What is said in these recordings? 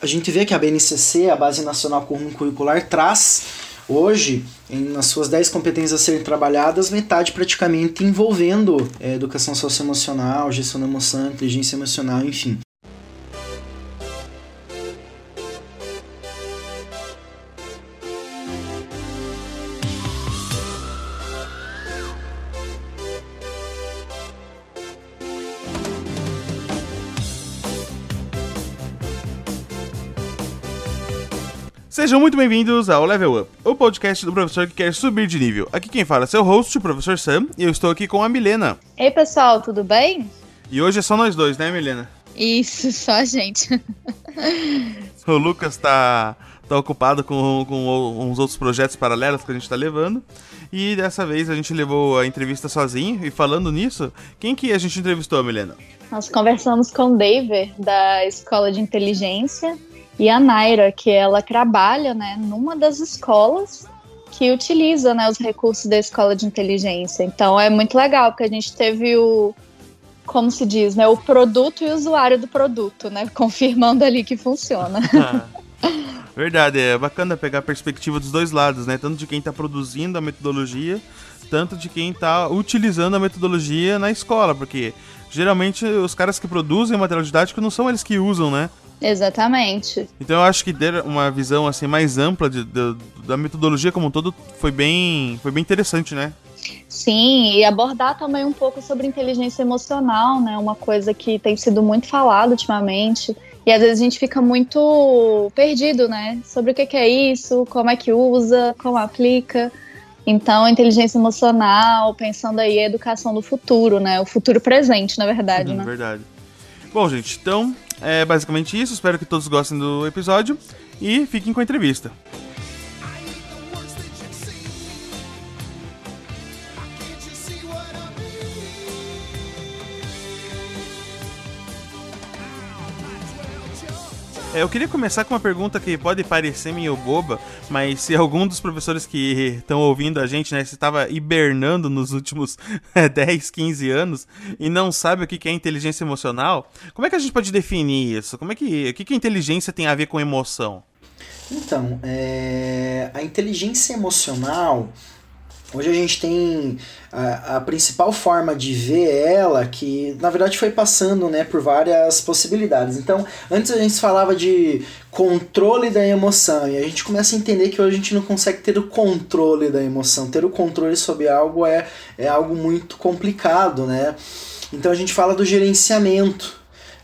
a gente vê que a BNCC, a Base Nacional Comum Curricular, traz hoje, em, nas suas 10 competências a serem trabalhadas, metade praticamente envolvendo é, educação socioemocional, gestão da emoção, inteligência emocional, enfim. Sejam muito bem-vindos ao Level Up, o podcast do professor que quer subir de nível. Aqui quem fala é seu host, o professor Sam, e eu estou aqui com a Milena. Ei pessoal, tudo bem? E hoje é só nós dois, né, Milena? Isso, só a gente. o Lucas tá, tá ocupado com, com uns outros projetos paralelos que a gente tá levando. E dessa vez a gente levou a entrevista sozinho. E falando nisso, quem que a gente entrevistou, Milena? Nós conversamos com o David, da Escola de Inteligência, e a Naira, que ela trabalha né, numa das escolas que utiliza né, os recursos da escola de inteligência. Então é muito legal, porque a gente teve o, como se diz, né, o produto e o usuário do produto, né, confirmando ali que funciona. Verdade, é bacana pegar a perspectiva dos dois lados, né, tanto de quem está produzindo a metodologia, tanto de quem está utilizando a metodologia na escola, porque geralmente os caras que produzem material didático não são eles que usam, né? Exatamente. Então eu acho que ter uma visão assim mais ampla de, de, da metodologia como um todo foi bem, foi bem interessante, né? Sim, e abordar também um pouco sobre inteligência emocional, né? Uma coisa que tem sido muito falada ultimamente. E às vezes a gente fica muito perdido, né? Sobre o que é isso, como é que usa, como aplica. Então, inteligência emocional, pensando aí a educação do futuro, né? O futuro presente, na verdade, uhum, né? Verdade. Bom, gente, então é basicamente isso. Espero que todos gostem do episódio e fiquem com a entrevista. Eu queria começar com uma pergunta que pode parecer meio boba, mas se algum dos professores que estão ouvindo a gente, né, se estava hibernando nos últimos 10, 15 anos e não sabe o que é inteligência emocional, como é que a gente pode definir isso? Como é que, o que, que inteligência tem a ver com emoção? Então, é, a inteligência emocional Hoje a gente tem a, a, principal forma de ver ela, que na verdade foi passando né, por várias possibilidades. Então, antes a gente falava de controle da emoção, e a gente começa a entender que hoje a gente não consegue ter o controle da emoção. Ter o controle sobre algo é, é algo muito complicado, né? Então a gente fala do gerenciamento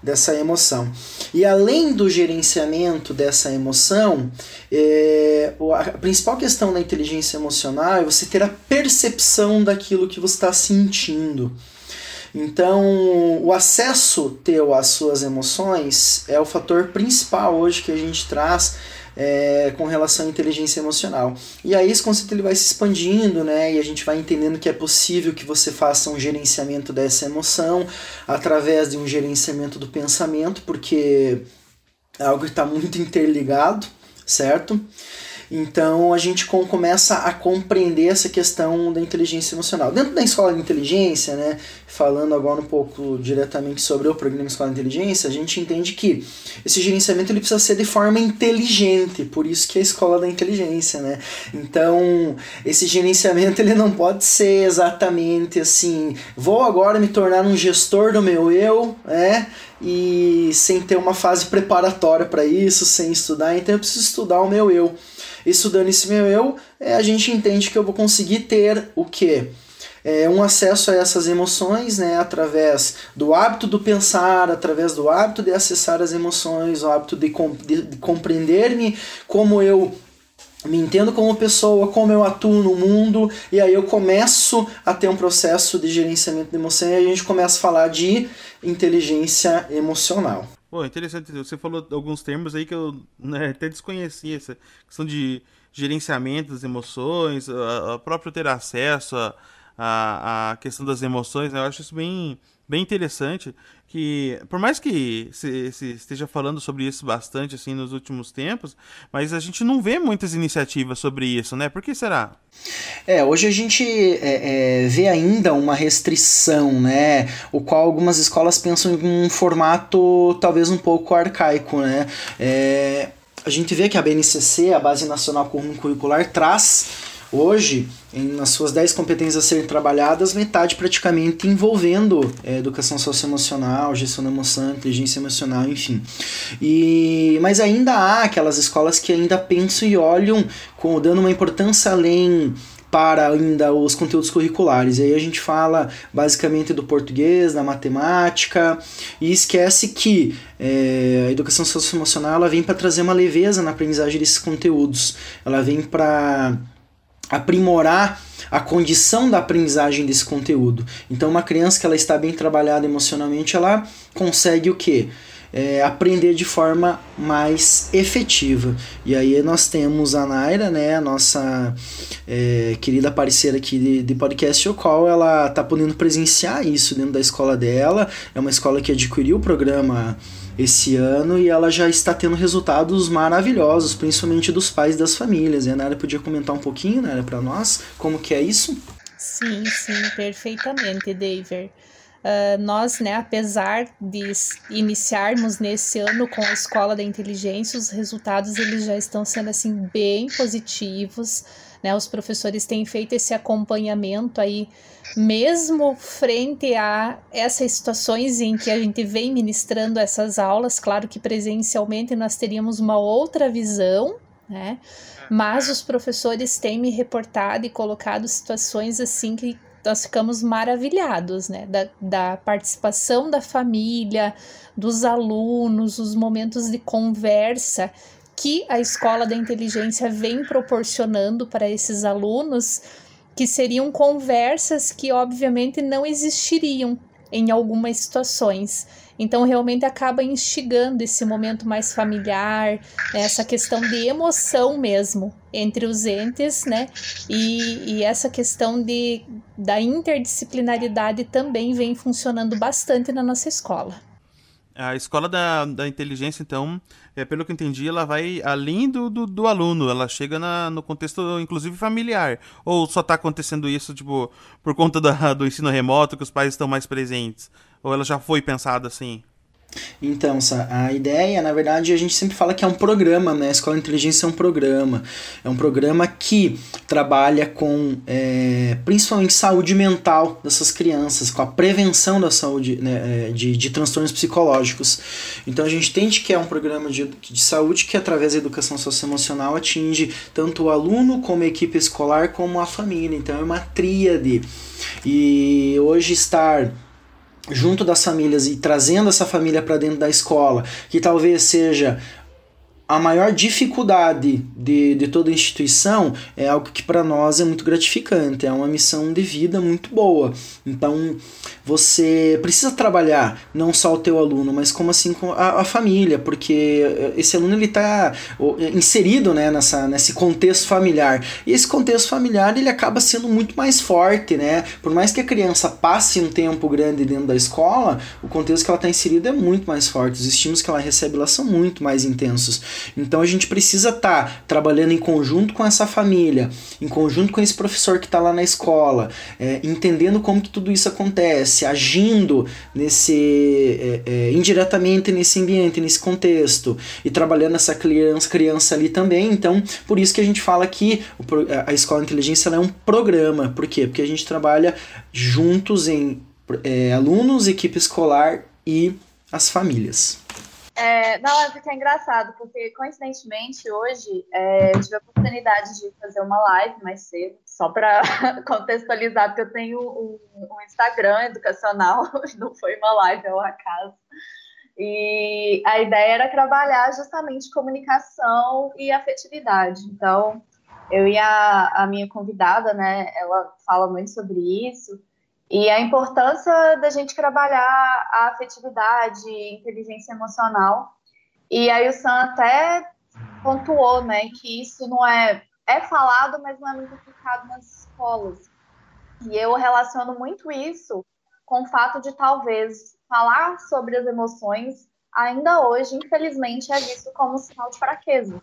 dessa emoção. E além do gerenciamento dessa emoção, é, a principal questão da inteligência emocional é você ter a percepção daquilo que você está sentindo. Então, o acesso teu às suas emoções é o fator principal hoje que a gente traz é, com relação à inteligência emocional. E aí esse conceito ele vai se expandindo, né? E a gente vai entendendo que é possível que você faça um gerenciamento dessa emoção através de um gerenciamento do pensamento, porque é algo que está muito interligado, certo? Então a gente com, começa a compreender essa questão da inteligência emocional. Dentro da escola de inteligência, né, falando agora um pouco diretamente sobre o programa Escola de Inteligência, a gente entende que esse gerenciamento ele precisa ser de forma inteligente, por isso que é a escola da inteligência, né? Então, esse gerenciamento ele não pode ser exatamente assim, vou agora me tornar um gestor do meu eu, né? E sem ter uma fase preparatória para isso, sem estudar, então eu preciso estudar o meu eu estudando esse meu eu, é, a gente entende que eu vou conseguir ter o quê? É, um acesso a essas emoções né, através do hábito do pensar, através do hábito de acessar as emoções, o hábito de, de, de compreender-me como eu me entendo como pessoa, como eu atuo no mundo, e aí eu começo a ter um processo de gerenciamento de emoção e a gente começa a falar de inteligência emocional. Pô, interessante. Você falou alguns termos aí que eu né, até desconhecia. Essa questão de gerenciamento das emoções, a, a próprio ter acesso a, a, a questão das emoções. Né? Eu acho isso bem, bem interessante que por mais que se, se, esteja falando sobre isso bastante assim nos últimos tempos, mas a gente não vê muitas iniciativas sobre isso, né? Por que será? É, hoje a gente é, é, vê ainda uma restrição, né? O qual algumas escolas pensam em um formato talvez um pouco arcaico, né? É, a gente vê que a BNCC, a Base Nacional Comum Curricular, traz Hoje, em, nas suas 10 competências a serem trabalhadas, metade praticamente envolvendo é, educação socioemocional, gestão da emoção, inteligência emocional, enfim. E, mas ainda há aquelas escolas que ainda pensam e olham com, dando uma importância além para ainda os conteúdos curriculares. E aí a gente fala basicamente do português, da matemática, e esquece que é, a educação socioemocional ela vem para trazer uma leveza na aprendizagem desses conteúdos. Ela vem para aprimorar a condição da aprendizagem desse conteúdo. Então, uma criança que ela está bem trabalhada emocionalmente, ela consegue o quê? É, aprender de forma mais efetiva. E aí nós temos a Naira, né, a nossa é, querida parceira aqui de, de podcast, o qual ela está podendo presenciar isso dentro da escola dela. É uma escola que adquiriu o programa esse ano e ela já está tendo resultados maravilhosos, principalmente dos pais das famílias. E a Nara podia comentar um pouquinho, Nara, para nós, como que é isso? Sim, sim, perfeitamente, David. Uh, nós, né, apesar de iniciarmos nesse ano com a Escola da Inteligência, os resultados eles já estão sendo assim bem positivos, né? Os professores têm feito esse acompanhamento aí mesmo frente a essas situações em que a gente vem ministrando essas aulas, claro que presencialmente nós teríamos uma outra visão, né? Mas os professores têm me reportado e colocado situações assim que nós ficamos maravilhados, né? Da, da participação da família, dos alunos, os momentos de conversa que a escola da inteligência vem proporcionando para esses alunos que seriam conversas que obviamente não existiriam em algumas situações. Então, realmente acaba instigando esse momento mais familiar, né, essa questão de emoção mesmo entre os entes, né? E, e essa questão de, da interdisciplinaridade também vem funcionando bastante na nossa escola. A escola da, da inteligência, então, é, pelo que eu entendi, ela vai além do, do, do aluno, ela chega na, no contexto, inclusive, familiar. Ou só está acontecendo isso, tipo, por conta da, do ensino remoto, que os pais estão mais presentes? Ou ela já foi pensada assim? Então, a ideia, na verdade, a gente sempre fala que é um programa, né? A Escola Inteligência é um programa. É um programa que trabalha com, é, principalmente, saúde mental dessas crianças, com a prevenção da saúde, né, é, de, de transtornos psicológicos. Então, a gente entende que é um programa de, de saúde que, através da educação socioemocional, atinge tanto o aluno, como a equipe escolar, como a família. Então, é uma tríade. E hoje estar junto das famílias e trazendo essa família para dentro da escola, que talvez seja a maior dificuldade de, de toda instituição é algo que para nós é muito gratificante, é uma missão de vida muito boa. Então você precisa trabalhar não só o teu aluno, mas como assim com a, a família, porque esse aluno ele está inserido né, nessa, nesse contexto familiar. E esse contexto familiar ele acaba sendo muito mais forte, né? Por mais que a criança passe um tempo grande dentro da escola, o contexto que ela está inserida é muito mais forte. Os estímulos que ela recebe lá são muito mais intensos. Então a gente precisa estar tá trabalhando em conjunto com essa família, em conjunto com esse professor que está lá na escola, é, entendendo como que tudo isso acontece, agindo nesse é, é, indiretamente nesse ambiente, nesse contexto e trabalhando essa criança, criança ali também. Então por isso que a gente fala que a escola inteligência é um programa. Por quê? Porque a gente trabalha juntos em é, alunos, equipe escolar e as famílias. É, não, é porque é engraçado, porque coincidentemente hoje é, eu tive a oportunidade de fazer uma live mais cedo, só para contextualizar, porque eu tenho um, um, Instagram educacional, não foi uma live, é um acaso. E a ideia era trabalhar justamente comunicação e afetividade. Então, eu e a, a minha convidada, né, ela fala muito sobre isso. E a importância da gente trabalhar a afetividade, inteligência emocional. E aí o Sam até pontuou, né, que isso não é é falado, mas não é muito aplicado nas escolas. E eu relaciono muito isso com o fato de talvez falar sobre as emoções ainda hoje, infelizmente, é visto como sinal de fraqueza.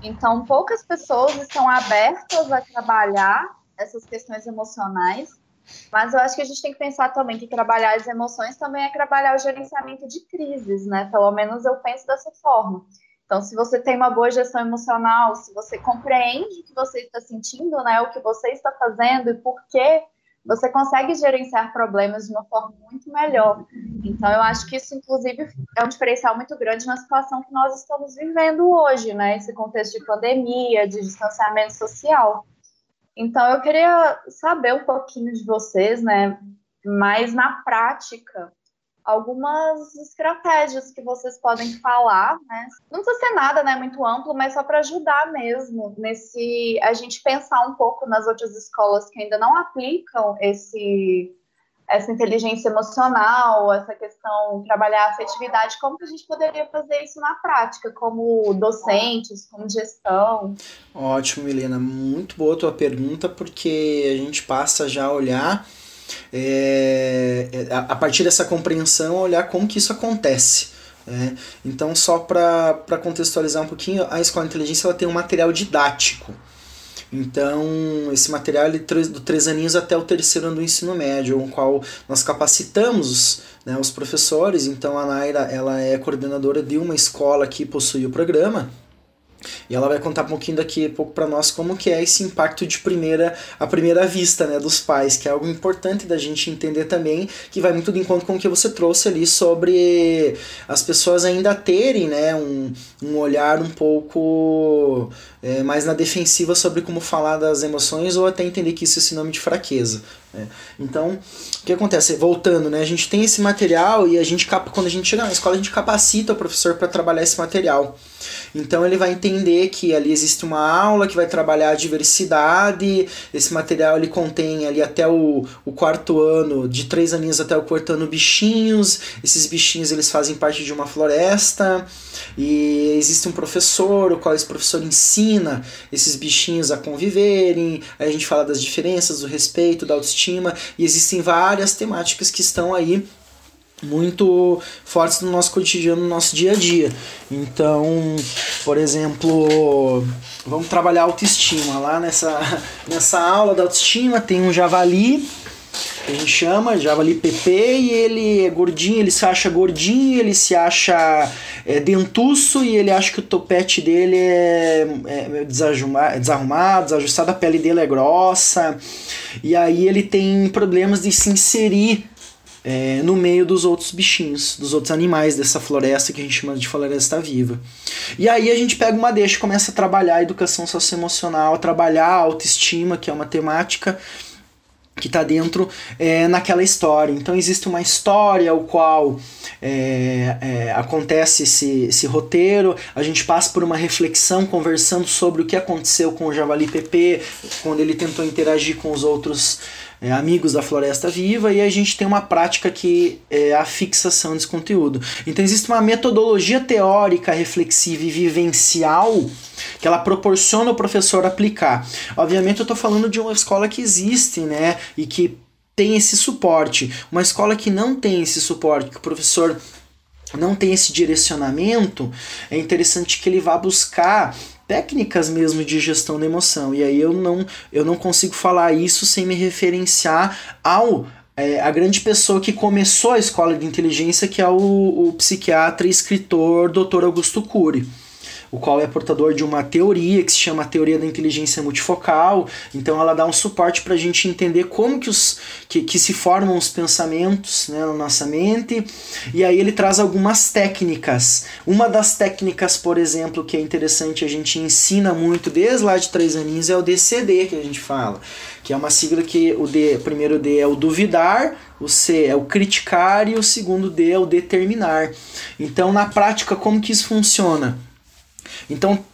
Então, poucas pessoas estão abertas a trabalhar essas questões emocionais, mas eu acho que a gente tem que pensar também que trabalhar as emoções também é trabalhar o gerenciamento de crises, né? Pelo menos eu penso dessa forma. Então, se você tem uma boa gestão emocional, se você compreende o que você está sentindo, né, o que você está fazendo e por que você consegue gerenciar problemas de uma forma muito melhor. Então, eu acho que isso, inclusive, é um diferencial muito grande na situação que nós estamos vivendo hoje, né? Esse contexto de pandemia, de distanciamento social. Então, eu queria saber um pouquinho de vocês, né? Mais na prática, algumas estratégias que vocês podem falar, né? Não precisa ser nada, né, muito amplo, mas só para ajudar mesmo nesse a gente pensar um pouco nas outras escolas que ainda não aplicam esse essa inteligência emocional, essa questão trabalhar a afetividade, como que a gente poderia fazer isso na prática, como docentes, como gestão? Ótimo, Milena, muito boa a tua pergunta, porque a gente passa já a olhar é, é a partir dessa compreensão, olhar como que isso acontece. Né? Então, só para contextualizar um pouquinho, a Escola Inteligência ela tem um material didático. Então, esse material é do três aninhos até o terceiro ano do ensino médio, o qual nós capacitamos né, os professores. Então, a Naira ela é coordenadora de uma escola que possui o programa, e ela vai contar um pouquinho daqui a pouco para nós como que é esse impacto de primeira a primeira vista, né, dos pais, que é algo importante da gente entender também, que vai muito de encontro com o que você trouxe ali sobre as pessoas ainda terem, né, um, um olhar um pouco é, mais na defensiva sobre como falar das emoções ou até entender que isso é sinônimo de fraqueza. Né? Então, o que acontece? Voltando, né, a gente tem esse material e a gente quando a gente chega na escola a gente capacita o professor para trabalhar esse material. Então ele vai entender que ali existe uma aula que vai trabalhar a diversidade. Esse material ele contém ali até o, o quarto ano, de três aninhos até o quarto ano, bichinhos. Esses bichinhos eles fazem parte de uma floresta. E existe um professor, o qual esse professor ensina esses bichinhos a conviverem. Aí a gente fala das diferenças, do respeito, da autoestima. E existem várias temáticas que estão aí muito fortes no nosso cotidiano, no nosso dia a dia. Então, por exemplo, vamos trabalhar autoestima. Lá nessa, nessa aula da autoestima tem um javali, que a gente chama javali PP, e ele é gordinho, ele se acha gordinho, ele se acha é, dentuço e ele acha que o topete dele é, é desarrumado, desajustado, a pele dele é grossa, e aí ele tem problemas de se inserir é, no meio dos outros bichinhos, dos outros animais dessa floresta que a gente chama de floresta viva. E aí a gente pega uma deixa e começa a trabalhar a educação socioemocional, trabalhar a autoestima, que é uma temática que está dentro é, naquela história. Então existe uma história o qual é, é, acontece esse, esse roteiro, a gente passa por uma reflexão conversando sobre o que aconteceu com o Javali PP, quando ele tentou interagir com os outros é, amigos da Floresta Viva, e a gente tem uma prática que é a fixação desse conteúdo. Então existe uma metodologia teórica, reflexiva e vivencial que ela proporciona o professor aplicar. Obviamente eu estou falando de uma escola que existe, né, e que tem esse suporte. Uma escola que não tem esse suporte, que o professor não tem esse direcionamento, é interessante que ele vá buscar técnicas mesmo de gestão da emoção. E aí eu não, eu não consigo falar isso sem me referenciar ao é, a grande pessoa que começou a escola de inteligência, que é o, o psiquiatra e escritor Dr. Augusto Cury o qual é portador de uma teoria que se chama teoria da inteligência multifocal. Então ela dá um suporte para a gente entender como que, os, que, que se formam os pensamentos né, na nossa mente. E aí ele traz algumas técnicas. Uma das técnicas, por exemplo, que é interessante, a gente ensina muito desde lá de três aninhos, é o DCD que a gente fala. Que é uma sigla que o D, primeiro D é o duvidar, o C é o criticar e o segundo D é o determinar. Então, na prática, como que isso funciona? Então,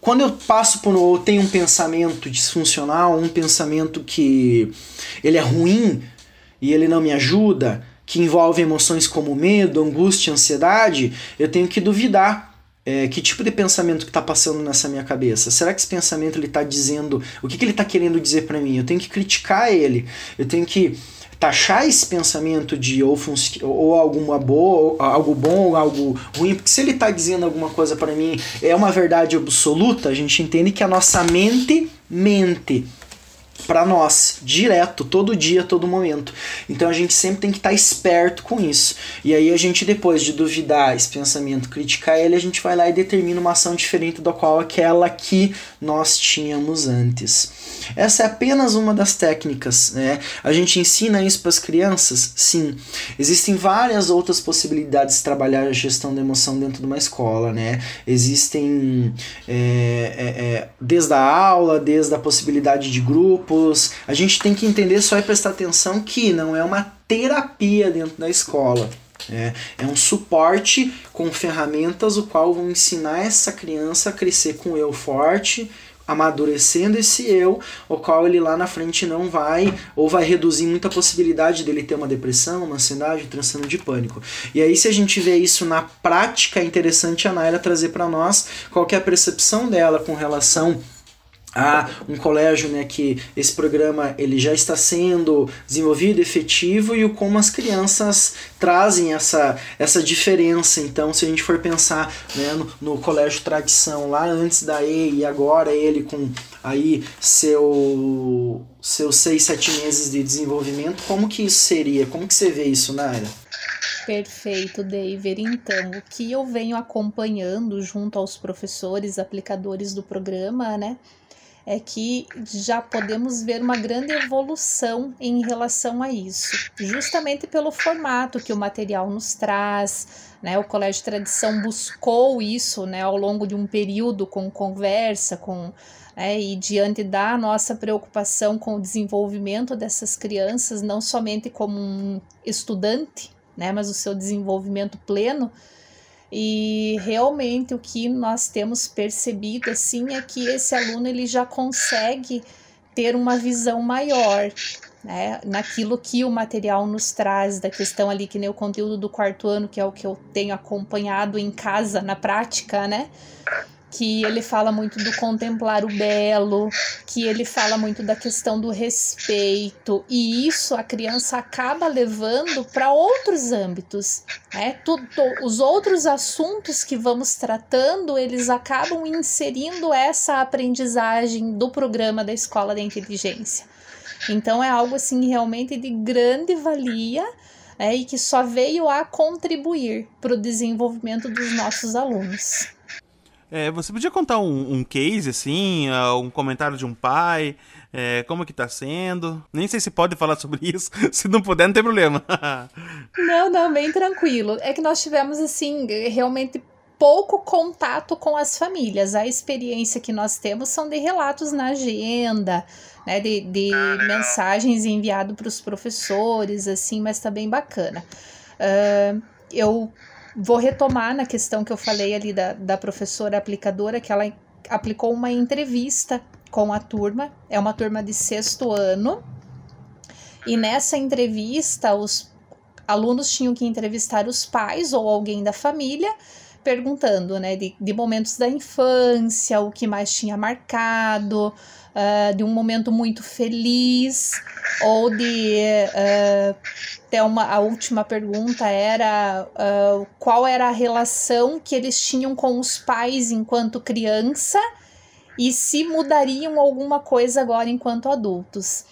quando eu passo por ou tenho um pensamento disfuncional, um pensamento que ele é ruim e ele não me ajuda, que envolve emoções como medo, angústia, ansiedade, eu tenho que duvidar é, que tipo de pensamento que está passando nessa minha cabeça? Será que esse pensamento ele está dizendo o que, que ele está querendo dizer para mim? Eu tenho que criticar ele, eu tenho que taxar esse pensamento de ou, ou alguma boa, ou algo bom ou algo ruim, porque se ele está dizendo alguma coisa para mim é uma verdade absoluta, a gente entende que a nossa mente mente para nós, direto, todo dia, todo momento. Então a gente sempre tem que estar tá esperto com isso. E aí a gente, depois de duvidar esse pensamento, criticar ele, a gente vai lá e determina uma ação diferente da qual aquela que nós tínhamos antes. Essa é apenas uma das técnicas, né? A gente ensina isso para as crianças? Sim. Existem várias outras possibilidades de trabalhar a gestão da emoção dentro de uma escola, né? Existem é, é, é, desde a aula, desde a possibilidade de grupos. A gente tem que entender só e prestar atenção que não é uma terapia dentro da escola. É, é um suporte com ferramentas o qual vão ensinar essa criança a crescer com eu forte, amadurecendo esse eu, o qual ele lá na frente não vai, ou vai reduzir muita possibilidade dele ter uma depressão, uma ansiedade, um transtorno de pânico. E aí, se a gente vê isso na prática, é interessante a Naila trazer para nós qual é a percepção dela com relação a um colégio né, que esse programa ele já está sendo desenvolvido, efetivo e o como as crianças trazem essa, essa diferença. Então, se a gente for pensar né, no, no colégio tradição lá antes da E e agora ele com aí seu seus seis, sete meses de desenvolvimento, como que isso seria? Como que você vê isso, Naira? Perfeito, David. Então, o que eu venho acompanhando junto aos professores aplicadores do programa, né? É que já podemos ver uma grande evolução em relação a isso, justamente pelo formato que o material nos traz. Né? O Colégio Tradição buscou isso né, ao longo de um período com conversa, com é, e diante da nossa preocupação com o desenvolvimento dessas crianças, não somente como um estudante, né, mas o seu desenvolvimento pleno, e realmente o que nós temos percebido assim é que esse aluno ele já consegue ter uma visão maior né, naquilo que o material nos traz, da questão ali que nem o conteúdo do quarto ano, que é o que eu tenho acompanhado em casa, na prática, né? Que ele fala muito do contemplar o belo, que ele fala muito da questão do respeito, e isso a criança acaba levando para outros âmbitos. Né? Tudo, os outros assuntos que vamos tratando, eles acabam inserindo essa aprendizagem do programa da Escola da Inteligência. Então é algo assim realmente de grande valia é, e que só veio a contribuir para o desenvolvimento dos nossos alunos. É, você podia contar um, um case, assim, uh, um comentário de um pai, é, como que tá sendo? Nem sei se pode falar sobre isso, se não puder não tem problema. não, não, bem tranquilo. É que nós tivemos, assim, realmente pouco contato com as famílias. A experiência que nós temos são de relatos na agenda, né, de, de mensagens enviadas para os professores, assim, mas tá bem bacana. Uh, eu vou retomar na questão que eu falei ali da, da professora aplicadora, que ela aplicou uma entrevista com a turma, é uma turma de sexto ano, e nessa entrevista os alunos tinham que entrevistar os pais ou alguém da família, perguntando, né, de, de momentos da infância, o que mais tinha marcado, uh, de um momento muito feliz, ou de uh, uma, a última pergunta era uh, qual era a relação que eles tinham com os pais enquanto criança e se mudariam alguma coisa agora enquanto adultos.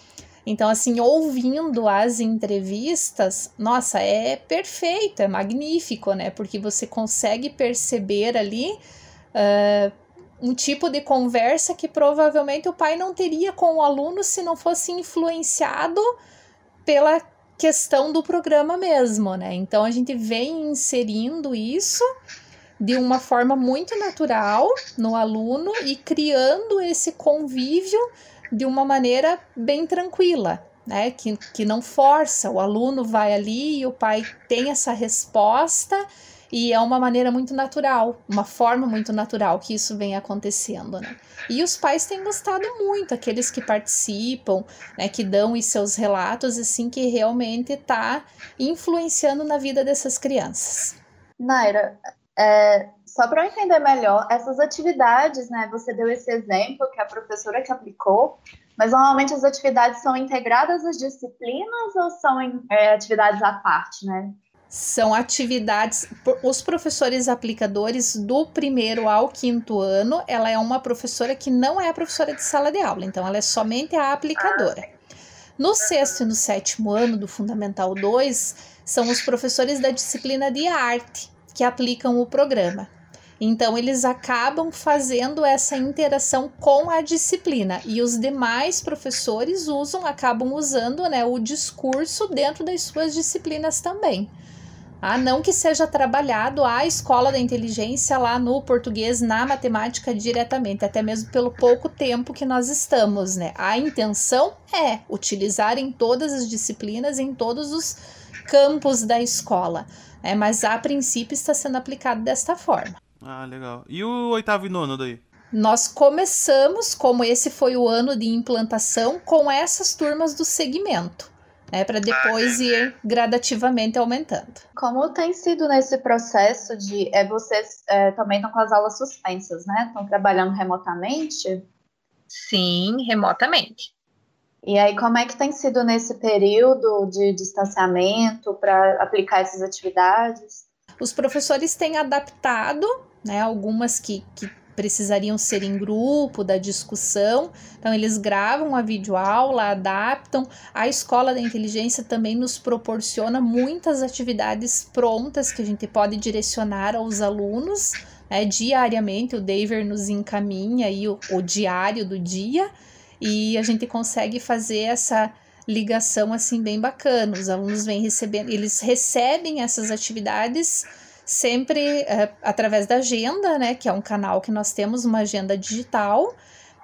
Então, assim, ouvindo as entrevistas, nossa, é perfeito, é magnífico, né? Porque você consegue perceber ali uh, um tipo de conversa que provavelmente o pai não teria com o aluno se não fosse influenciado pela questão do programa mesmo, né? Então a gente vem inserindo isso de uma forma muito natural no aluno e criando esse convívio de uma maneira bem tranquila, né? Que, que não força, o aluno vai ali e o pai tem essa resposta e é uma maneira muito natural, uma forma muito natural que isso vem acontecendo, né? E os pais têm gostado muito, aqueles que participam, né, que dão os seus relatos, assim, que realmente está influenciando na vida dessas crianças. Naira, é, Só para eu entender melhor, essas atividades, né? Você deu esse exemplo que a professora que aplicou, mas normalmente as atividades são integradas às disciplinas ou são é, atividades à parte, né? São atividades. Os professores aplicadores do primeiro ao quinto ano, ela é uma professora que não é a professora de sala de aula, então ela é somente a aplicadora. No sexto e no sétimo ano do Fundamental 2, são os professores da disciplina de arte que aplicam o programa. Então, eles acabam fazendo essa interação com a disciplina e os demais professores usam, acabam usando né, o discurso dentro das suas disciplinas também. Ah, não que seja trabalhado a escola da inteligência lá no português, na matemática diretamente, até mesmo pelo pouco tempo que nós estamos, né? A intenção é utilizar em todas as disciplinas, em todos os campos da escola, é, mas a princípio está sendo aplicado desta forma. Ah, legal. E o oitavo e nono daí? Nós começamos, como esse foi o ano de implantação, com essas turmas do segmento né, para depois ir gradativamente aumentando. Como tem sido nesse processo de é, vocês é, também estão com as aulas suspensas, né? Estão trabalhando remotamente? Sim, remotamente. E aí, como é que tem sido nesse período de distanciamento para aplicar essas atividades? Os professores têm adaptado, né, algumas que, que precisariam ser em grupo, da discussão. Então, eles gravam a videoaula, adaptam. A escola da inteligência também nos proporciona muitas atividades prontas que a gente pode direcionar aos alunos. Né? Diariamente, o Daver nos encaminha aí o, o diário do dia e a gente consegue fazer essa ligação assim bem bacana. Os alunos vêm recebendo, eles recebem essas atividades sempre é, através da agenda, né, que é um canal que nós temos, uma agenda digital,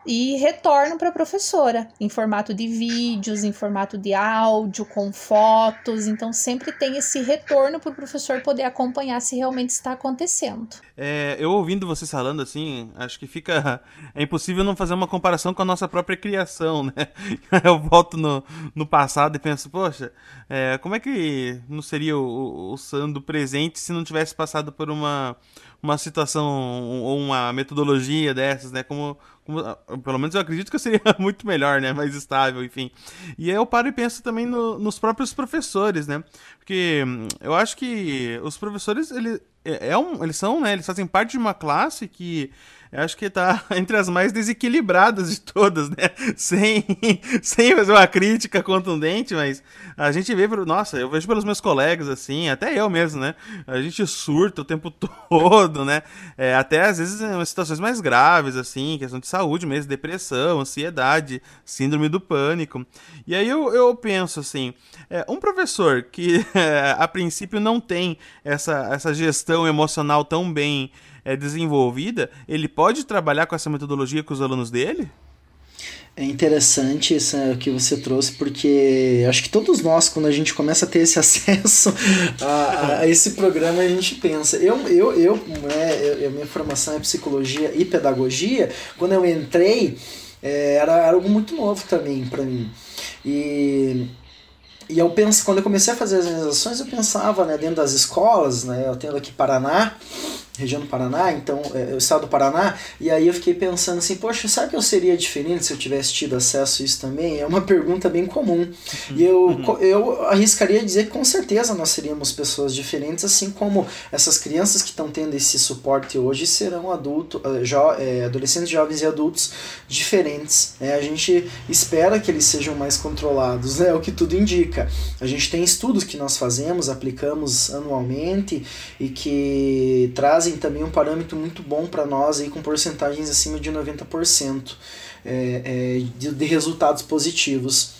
e retorno para a professora em formato de vídeos, em formato de áudio, com fotos. Então, sempre tem esse retorno para o professor poder acompanhar se realmente está acontecendo. É, eu ouvindo vocês falando assim, acho que fica. É impossível não fazer uma comparação com a nossa própria criação, né? Eu volto no, no passado e penso, poxa, é, como é que não seria o, o Sando presente se não tivesse passado por uma uma situação ou uma metodologia dessas, né? Como, pelo menos eu acredito que seria muito melhor, né? Mais estável, enfim. E aí eu paro e penso também no, nos próprios professores, né? Porque hum, eu acho que os professores, ele, é, é um, eles são, né? Eles fazem parte de uma classe que acho que tá entre as mais desequilibradas de todas, né? Sem, sem fazer uma crítica contundente, mas a gente vê, nossa, eu vejo pelos meus colegas, assim, até eu mesmo, né? A gente surta o tempo todo, né? É, até às vezes em situações mais graves, assim, questão de saúde mesmo, depressão, ansiedade, síndrome do pânico. E aí eu, eu penso assim, é, um professor que a princípio não tem essa, essa gestão emocional tão bem é, desenvolvida, ele pode trabalhar com essa metodologia com os alunos dele? É interessante isso que você trouxe, porque acho que todos nós, quando a gente começa a ter esse acesso a, a esse programa, a gente pensa. Eu, eu, eu, né, eu, minha formação é psicologia e pedagogia, quando eu entrei, é, era, era algo muito novo também para mim. E e eu penso, quando eu comecei a fazer as organizações, eu pensava, né, dentro das escolas, né, eu tendo aqui Paraná, região do Paraná, então, é, o estado do Paraná, e aí eu fiquei pensando assim, poxa, sabe que eu seria diferente se eu tivesse tido acesso a isso também? É uma pergunta bem comum. E eu, uhum. eu arriscaria dizer que com certeza nós seríamos pessoas diferentes, assim como essas crianças que estão tendo esse suporte hoje serão adultos, eh, jo, é, adolescentes, jovens e adultos diferentes. É, a gente espera que eles sejam mais controlados, né, é o que tudo indica. A gente tem estudos que nós fazemos, aplicamos anualmente e que trazem trazem também um parâmetro muito bom para nós aí com porcentagens acima de 90% é, é, de, de resultados positivos.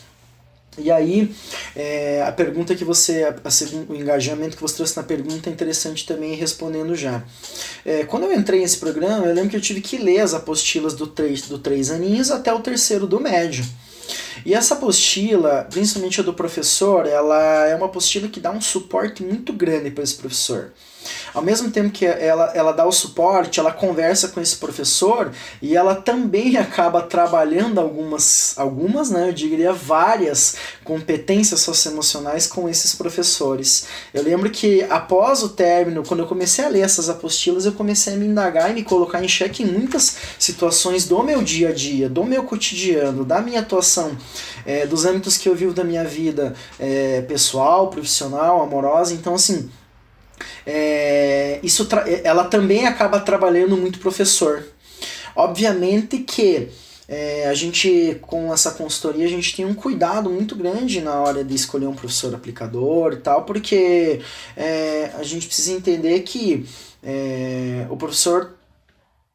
E aí, é, a pergunta que você, a, a, o engajamento que você trouxe na pergunta é interessante também respondendo já. É, quando eu entrei nesse programa, eu lembro que eu tive que ler as apostilas do três, do três aninhos até o terceiro do médio. E essa apostila, principalmente a do professor, ela é uma apostila que dá um suporte muito grande para esse professor. Ao mesmo tempo que ela, ela dá o suporte, ela conversa com esse professor e ela também acaba trabalhando algumas, algumas, né, eu diria várias competências socioemocionais com esses professores. Eu lembro que após o término, quando eu comecei a ler essas apostilas, eu comecei a me indagar e me colocar em xeque em muitas situações do meu dia a dia, do meu cotidiano, da minha atuação, é, dos âmbitos que eu vivo da minha vida é, pessoal, profissional, amorosa. Então, assim, é, isso ela também acaba trabalhando muito professor. Obviamente que é, a gente, com essa consultoria, a gente tem um cuidado muito grande na hora de escolher um professor aplicador e tal, porque é, a gente precisa entender que é, o professor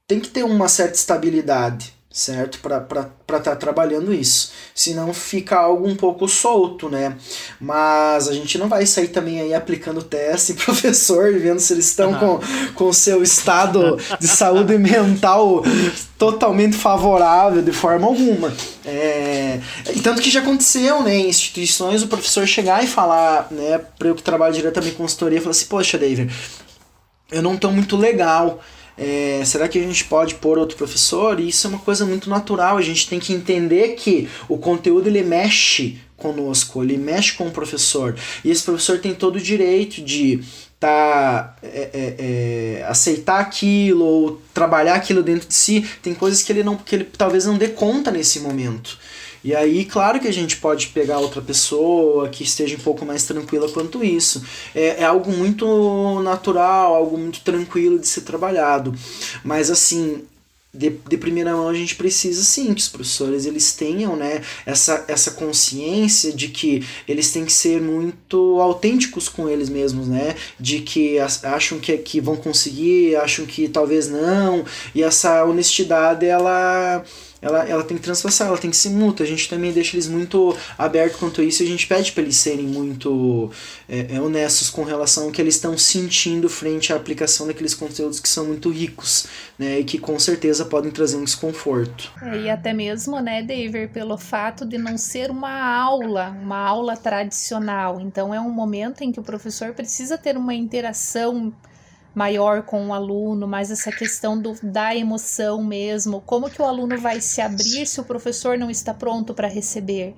tem que ter uma certa estabilidade certo? Para estar tá trabalhando isso. Senão fica algo um pouco solto, né? Mas a gente não vai sair também aí aplicando teste professor, vendo se eles estão com, com o seu estado de saúde mental totalmente favorável de forma alguma. É, e tanto que já aconteceu, né, em instituições, o professor chegar e falar, né, para eu que trabalho diretamente com consultoria, falar assim, poxa, David, eu não estou muito legal é, será que a gente pode pôr outro professor? E isso é uma coisa muito natural. A gente tem que entender que o conteúdo ele mexe conosco, ele mexe com o professor. E esse professor tem todo o direito de tá é, é, é, aceitar aquilo ou trabalhar aquilo dentro de si tem coisas que ele não que ele talvez não dê conta nesse momento e aí, claro que a gente pode pegar outra pessoa que esteja um pouco mais tranquila quanto isso. É, é algo muito natural, algo muito tranquilo de ser trabalhado. Mas assim, de, de primeira mão a gente precisa sim que os professores eles tenham né, essa, essa consciência de que eles têm que ser muito autênticos com eles mesmos, né? De que acham que, que vão conseguir, acham que talvez não, e essa honestidade ela ela, ela tem que transpassar, ela tem que ser mútua. A gente também deixa eles muito abertos quanto a isso e a gente pede para eles serem muito é, é, honestos com relação ao que eles estão sentindo frente à aplicação daqueles conteúdos que são muito ricos, né, e que com certeza podem trazer um desconforto. É, e até mesmo, né, David, pelo fato de não ser uma aula, uma aula tradicional. Então é um momento em que o professor precisa ter uma interação maior com o aluno, mais essa questão do, da emoção mesmo, como que o aluno vai se abrir se o professor não está pronto para receber.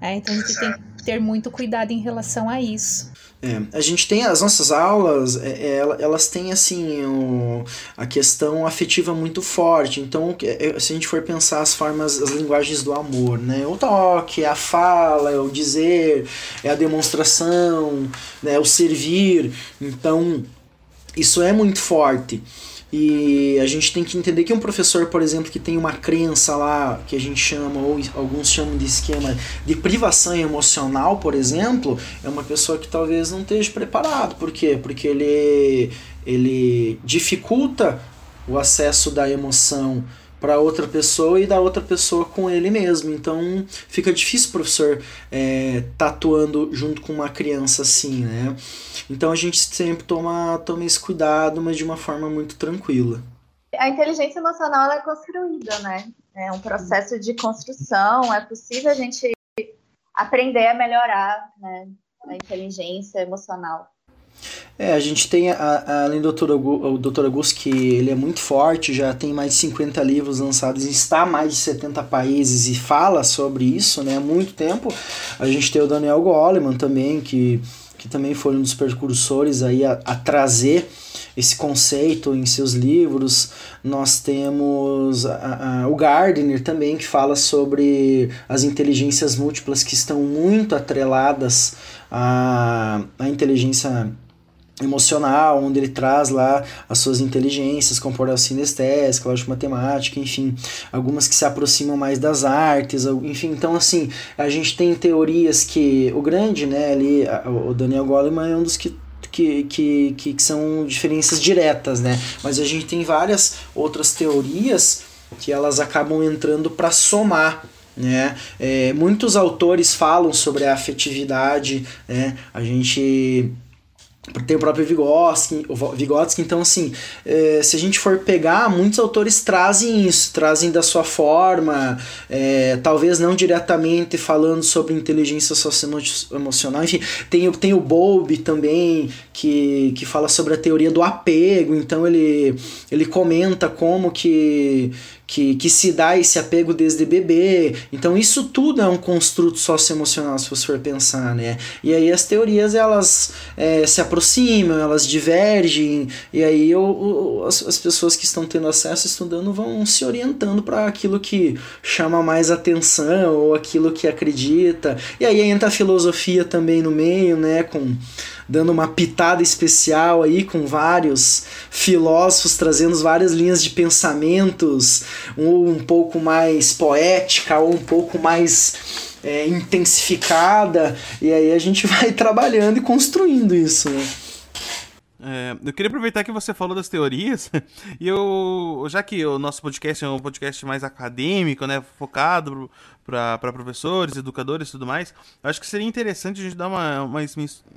É, então a gente tem que ter muito cuidado em relação a isso. É, a gente tem as nossas aulas, é, é elas têm assim o, a questão afetiva muito forte. Então, é, se a gente for pensar as formas, as linguagens do amor, né? O toque, a fala, o dizer, é a demonstração, né? o servir. Então, isso é muito forte. E a gente tem que entender que um professor, por exemplo, que tem uma crença lá, que a gente chama, ou alguns chamam de esquema de privação emocional, por exemplo, é uma pessoa que talvez não esteja preparado. Por quê? Porque ele, ele dificulta o acesso da emoção para outra pessoa e da outra pessoa com ele mesmo. Então fica difícil o professor é, tatuando junto com uma criança assim, né? Então a gente sempre toma, toma esse cuidado, mas de uma forma muito tranquila. A inteligência emocional é construída, né? É um processo de construção. É possível a gente aprender a melhorar né, a inteligência emocional. É, a gente tem, a, além do Dr. o Dr. Augusto, que ele é muito forte, já tem mais de 50 livros lançados, está mais de 70 países e fala sobre isso né, há muito tempo. A gente tem o Daniel Goleman também, que, que também foi um dos precursores aí a, a trazer esse conceito em seus livros. Nós temos a, a, o Gardner também, que fala sobre as inteligências múltiplas que estão muito atreladas à, à inteligência emocional, onde ele traz lá as suas inteligências, comportamental sinestésica, lógico matemática, enfim, algumas que se aproximam mais das artes, enfim, então assim, a gente tem teorias que o grande, né, ali, o Daniel Goleman é um dos que que, que, que, são diferenças diretas, né? Mas a gente tem várias outras teorias que elas acabam entrando para somar né? É, muitos autores falam sobre a afetividade, né? A gente tem o próprio Vygotsky, o Vygotsky então assim, é, se a gente for pegar, muitos autores trazem isso, trazem da sua forma, é, talvez não diretamente falando sobre inteligência socioemocional, enfim, tem, tem o Bowlby também, que, que fala sobre a teoria do apego, então ele, ele comenta como que, que, que se dá esse apego desde bebê. Então isso tudo é um construto socioemocional, se você for pensar, né? E aí as teorias elas é, se aproximam, elas divergem, e aí eu, as, as pessoas que estão tendo acesso estudando vão se orientando para aquilo que chama mais atenção ou aquilo que acredita. E aí entra a filosofia também no meio, né? Com dando uma pitada especial aí com vários filósofos trazendo várias linhas de pensamentos, um, um pouco mais poética ou um pouco mais é, intensificada, e aí a gente vai trabalhando e construindo isso. Né? É, eu queria aproveitar que você falou das teorias, e eu, já que o nosso podcast é um podcast mais acadêmico, né, focado para professores, educadores e tudo mais, acho que seria interessante a gente dar uma, uma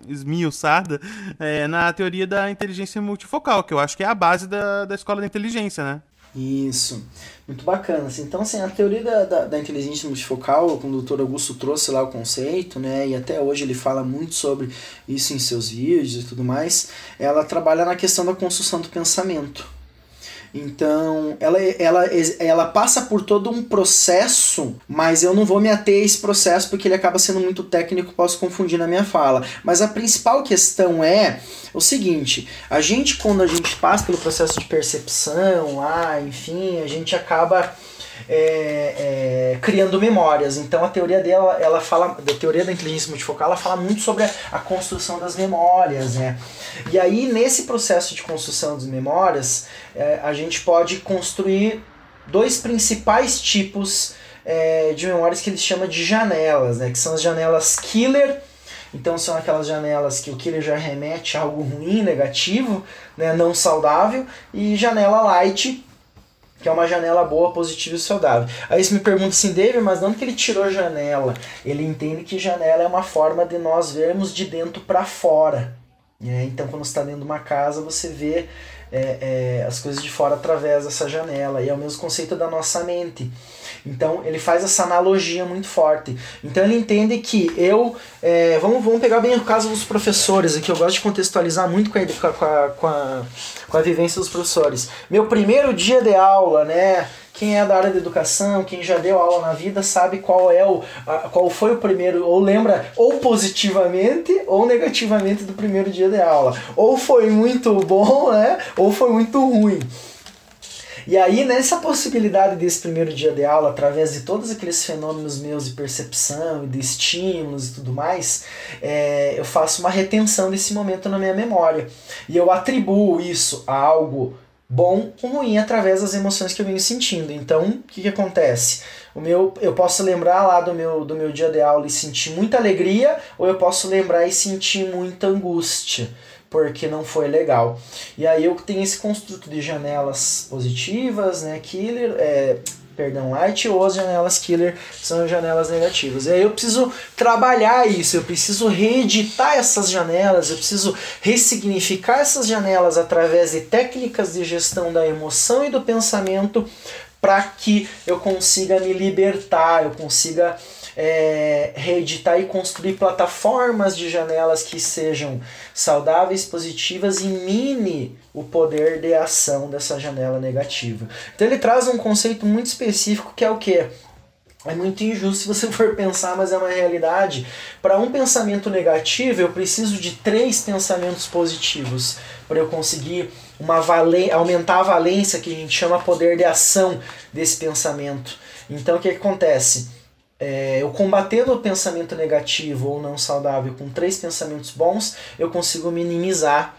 esmiuçada é, na teoria da inteligência multifocal, que eu acho que é a base da, da escola da inteligência, né? Isso, muito bacana. Assim, então, assim, a teoria da, da, da, inteligência multifocal, o doutor Augusto trouxe lá o conceito, né, e até hoje ele fala muito sobre isso em seus vídeos e tudo mais, ela trabalha na questão da construção do pensamento. Então, ela, ela, ela passa por todo um processo, mas eu não vou me ater a esse processo porque ele acaba sendo muito técnico, posso confundir na minha fala. Mas a principal questão é o seguinte: a gente, quando a gente passa pelo processo de percepção, ah, enfim, a gente acaba é, é, criando memórias. Então a teoria dela, ela fala, a teoria da inteligência multifocal, ela fala muito sobre a, a, construção das memórias, né? E aí nesse processo de construção das memórias, é, a gente pode construir dois principais tipos é, de memórias que eles chamam de janelas, né? Que são as janelas killer então são aquelas janelas que o killer já remete a algo ruim, negativo, né, não saudável, e janela light, que é uma janela boa, positiva e saudável. Aí você me pergunta assim, David, mas não que ele tirou janela? Ele entende que janela é uma forma de nós vermos de dentro para fora. Né? Então, quando você está dentro de uma casa, você vê é, é, as coisas de fora através dessa janela. E é o mesmo conceito da nossa mente. Então ele faz essa analogia muito forte. Então ele entende que eu. É, vamos, vamos pegar bem o caso dos professores aqui. Eu gosto de contextualizar muito com a, com a, com a, com a vivência dos professores. Meu primeiro dia de aula, né? Quem é da área da educação, quem já deu aula na vida, sabe qual é o qual foi o primeiro, ou lembra ou positivamente ou negativamente do primeiro dia de aula. Ou foi muito bom, né? Ou foi muito ruim. E aí, nessa possibilidade desse primeiro dia de aula, através de todos aqueles fenômenos meus de percepção e de estímulos e tudo mais, é, eu faço uma retenção desse momento na minha memória. E eu atribuo isso a algo bom ou ruim através das emoções que eu venho sentindo. Então, o que, que acontece? O meu, eu posso lembrar lá do meu, do meu dia de aula e sentir muita alegria, ou eu posso lembrar e sentir muita angústia porque não foi legal. E aí eu tenho esse construto de janelas positivas, né, killer, é, perdão, light ou as janelas killer são janelas negativas. E aí eu preciso trabalhar isso, eu preciso reeditar essas janelas, eu preciso ressignificar essas janelas através de técnicas de gestão da emoção e do pensamento para que eu consiga me libertar, eu consiga é, reeditar e construir plataformas de janelas que sejam saudáveis, positivas e mine o poder de ação dessa janela negativa. Então ele traz um conceito muito específico que é o que? É muito injusto se você for pensar, mas é uma realidade. Para um pensamento negativo, eu preciso de três pensamentos positivos para eu conseguir uma aumentar a valência que a gente chama poder de ação desse pensamento. Então o que, que acontece? É, eu combatendo o pensamento negativo ou não saudável com três pensamentos bons, eu consigo minimizar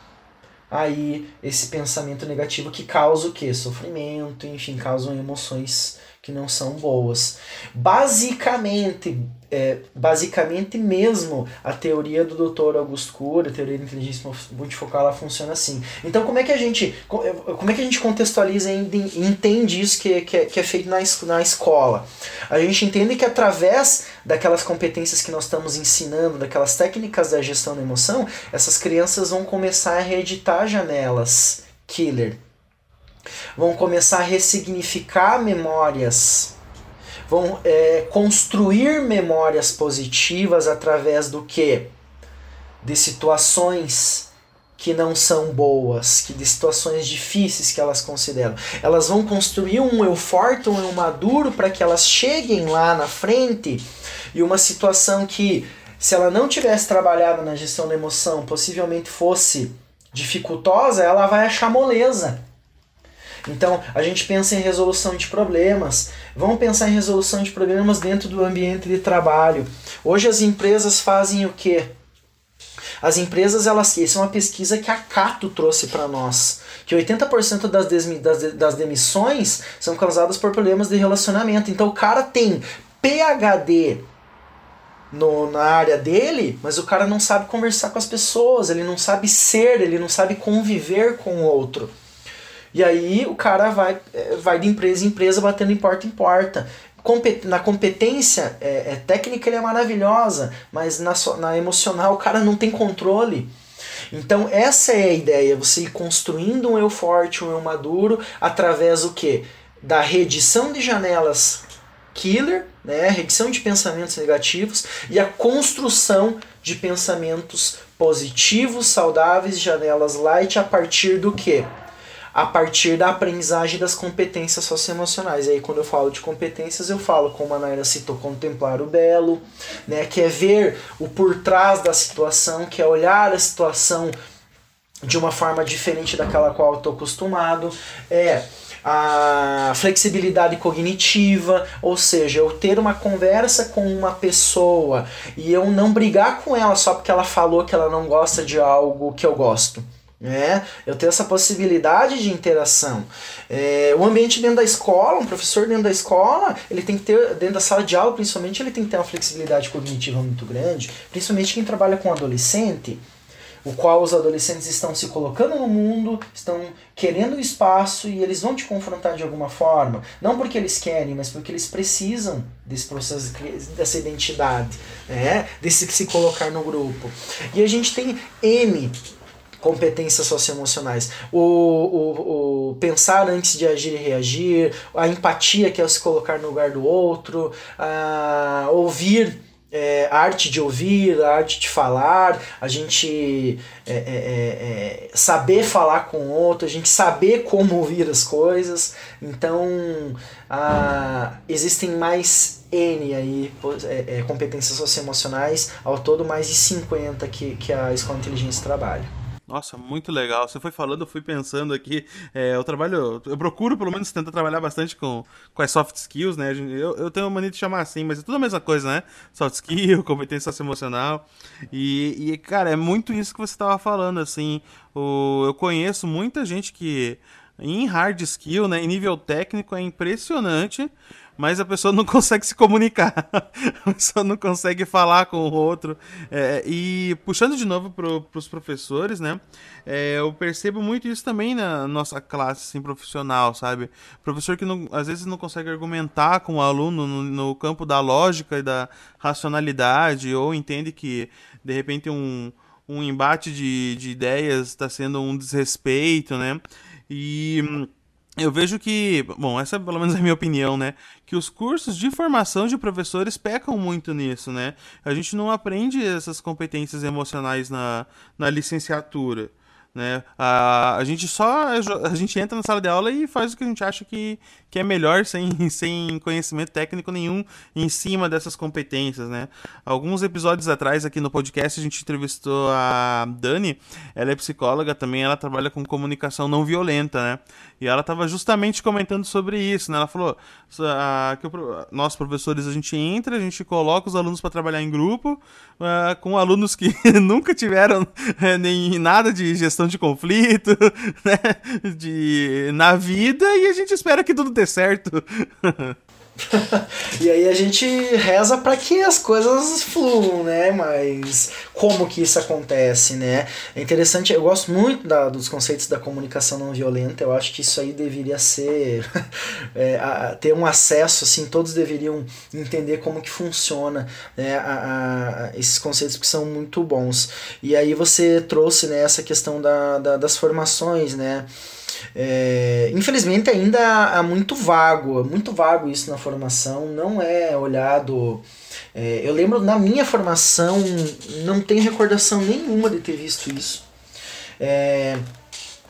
aí esse pensamento negativo que causa o que? Sofrimento, enfim, causam emoções que não são boas. Basicamente, é, basicamente mesmo a teoria do Dr. Augusto Cury, a teoria da inteligência multifocal, ela funciona assim. Então como é que a gente, como é que a gente contextualiza e entende isso que, que, é, que é feito na, na escola? A gente entende que através daquelas competências que nós estamos ensinando, daquelas técnicas da gestão da emoção, essas crianças vão começar a reeditar janelas killer vão começar a ressignificar memórias, vão é, construir memórias positivas através do que? De situações que não são boas, que de situações difíceis que elas consideram. Elas vão construir um eu forte, um eu maduro para que elas cheguem lá na frente e uma situação que se ela não tivesse trabalhado na gestão da emoção, possivelmente fosse dificultosa, ela vai achar moleza. Então, a gente pensa em resolução de problemas. Vamos pensar em resolução de problemas dentro do ambiente de trabalho. Hoje as empresas fazem o quê? As empresas, elas, isso é uma pesquisa que a Cato trouxe para nós, que 80% das, das, das demissões são causadas por problemas de relacionamento. Então o cara tem PhD no, na área dele, mas o cara não sabe conversar com as pessoas, ele não sabe ser, ele não sabe conviver com o outro. E aí o cara vai, é, vai de empresa em empresa batendo em porta em porta. Na competência é, é técnica ele é maravilhosa, mas na, na emocional o cara não tem controle. Então essa é a ideia, você ir construindo um eu forte, um eu maduro, através do que? Da redição de janelas killer, né? redição de pensamentos negativos e a construção de pensamentos positivos, saudáveis, janelas light a partir do que? A partir da aprendizagem das competências socioemocionais. E aí quando eu falo de competências, eu falo, como a Naira citou, contemplar o belo, né, que é ver o por trás da situação, que é olhar a situação de uma forma diferente daquela qual eu estou acostumado, é a flexibilidade cognitiva, ou seja, eu ter uma conversa com uma pessoa e eu não brigar com ela só porque ela falou que ela não gosta de algo que eu gosto. É, eu tenho essa possibilidade de interação. É, o ambiente dentro da escola, um professor dentro da escola, ele tem que ter, dentro da sala de aula, principalmente, ele tem que ter uma flexibilidade cognitiva muito grande, principalmente quem trabalha com adolescente, o qual os adolescentes estão se colocando no mundo, estão querendo espaço e eles vão te confrontar de alguma forma. Não porque eles querem, mas porque eles precisam desse processo, dessa identidade, né? desse se colocar no grupo. E a gente tem M competências socioemocionais. O, o, o pensar antes de agir e reagir, a empatia, que é se colocar no lugar do outro, a ouvir é, a arte de ouvir, a arte de falar, a gente é, é, é, é saber falar com o outro, a gente saber como ouvir as coisas. Então, a, existem mais N aí, é, competências socioemocionais, ao todo mais de 50 que, que a Escola Inteligência trabalha. Nossa, muito legal. Você foi falando, eu fui pensando aqui. É, eu trabalho. Eu procuro, pelo menos, tentar trabalhar bastante com, com as soft skills, né? Eu, eu tenho uma mania de chamar assim, mas é tudo a mesma coisa, né? Soft skill, competência socioemocional. E, e cara, é muito isso que você estava falando, assim. O, eu conheço muita gente que, em hard skill, né? Em nível técnico, é impressionante mas a pessoa não consegue se comunicar, a pessoa não consegue falar com o outro. É, e puxando de novo para os professores, né? É, eu percebo muito isso também na nossa classe assim, profissional, sabe? Professor que não, às vezes não consegue argumentar com o aluno no, no campo da lógica e da racionalidade, ou entende que de repente um, um embate de, de ideias está sendo um desrespeito, né? E eu vejo que, bom, essa pelo menos é a minha opinião, né? Que os cursos de formação de professores pecam muito nisso, né? A gente não aprende essas competências emocionais na, na licenciatura. Né? A, a gente só a gente entra na sala de aula e faz o que a gente acha que, que é melhor sem, sem conhecimento técnico nenhum em cima dessas competências, né? Alguns episódios atrás aqui no podcast a gente entrevistou a Dani, ela é psicóloga também, ela trabalha com comunicação não violenta, né? E ela estava justamente comentando sobre isso, né? Ela falou que nós professores a gente entra, a gente coloca os alunos para trabalhar em grupo, uh, com alunos que nunca tiveram uh, nem nada de gestão de conflito, né? De, na vida e a gente espera que tudo dê certo. e aí a gente reza para que as coisas fluam, né? Mas como que isso acontece, né? É interessante, eu gosto muito da, dos conceitos da comunicação não violenta, eu acho que isso aí deveria ser é, a, ter um acesso, assim, todos deveriam entender como que funciona né, a, a, esses conceitos que são muito bons. E aí você trouxe né, essa questão da, da das formações, né? É, infelizmente ainda há muito vago, muito vago isso na formação, não é olhado. É, eu lembro na minha formação, não tenho recordação nenhuma de ter visto isso. É,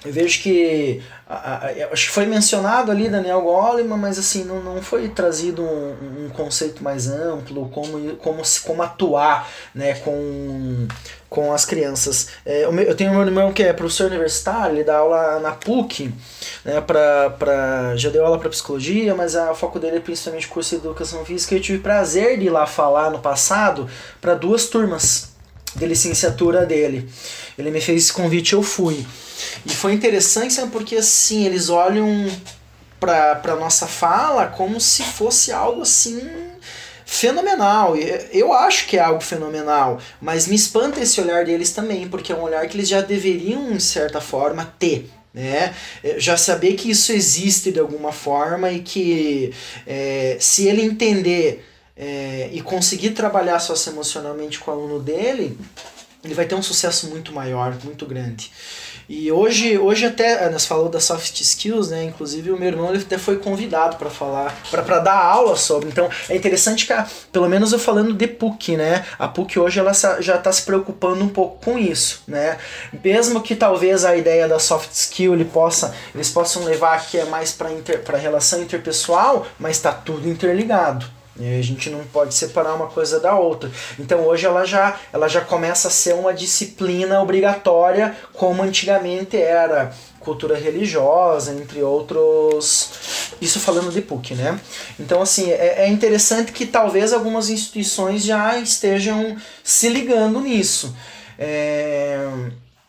eu vejo que a, a, acho que foi mencionado ali Daniel Goleman, mas assim não, não foi trazido um, um conceito mais amplo, como, como, como atuar né, com, com as crianças. É, eu tenho um irmão que é professor universitário, ele dá aula na PUC, né, pra, já deu aula para psicologia, mas a, o foco dele é principalmente curso de educação física. Eu tive prazer de ir lá falar no passado para duas turmas de licenciatura dele. Ele me fez esse convite eu fui. E foi interessante, sabe, porque assim, eles olham para a nossa fala como se fosse algo assim fenomenal. Eu acho que é algo fenomenal, mas me espanta esse olhar deles também, porque é um olhar que eles já deveriam, de certa forma, ter. Né? É, já saber que isso existe de alguma forma e que é, se ele entender é, e conseguir trabalhar socioemocionalmente com o aluno dele, ele vai ter um sucesso muito maior, muito grande. E hoje, hoje até, nós falou das soft skills, né? Inclusive o meu irmão ele até foi convidado para falar, para dar aula sobre. Então é interessante que, pelo menos eu falando de PUC, né? A PUC hoje ela já está se preocupando um pouco com isso, né? Mesmo que talvez a ideia da soft skill ele possa, eles possam levar que é mais para relação interpessoal, mas está tudo interligado. E a gente não pode separar uma coisa da outra. Então hoje ela já, ela já começa a ser uma disciplina obrigatória, como antigamente era cultura religiosa, entre outros. Isso falando de PUC, né? Então, assim, é, é interessante que talvez algumas instituições já estejam se ligando nisso. É,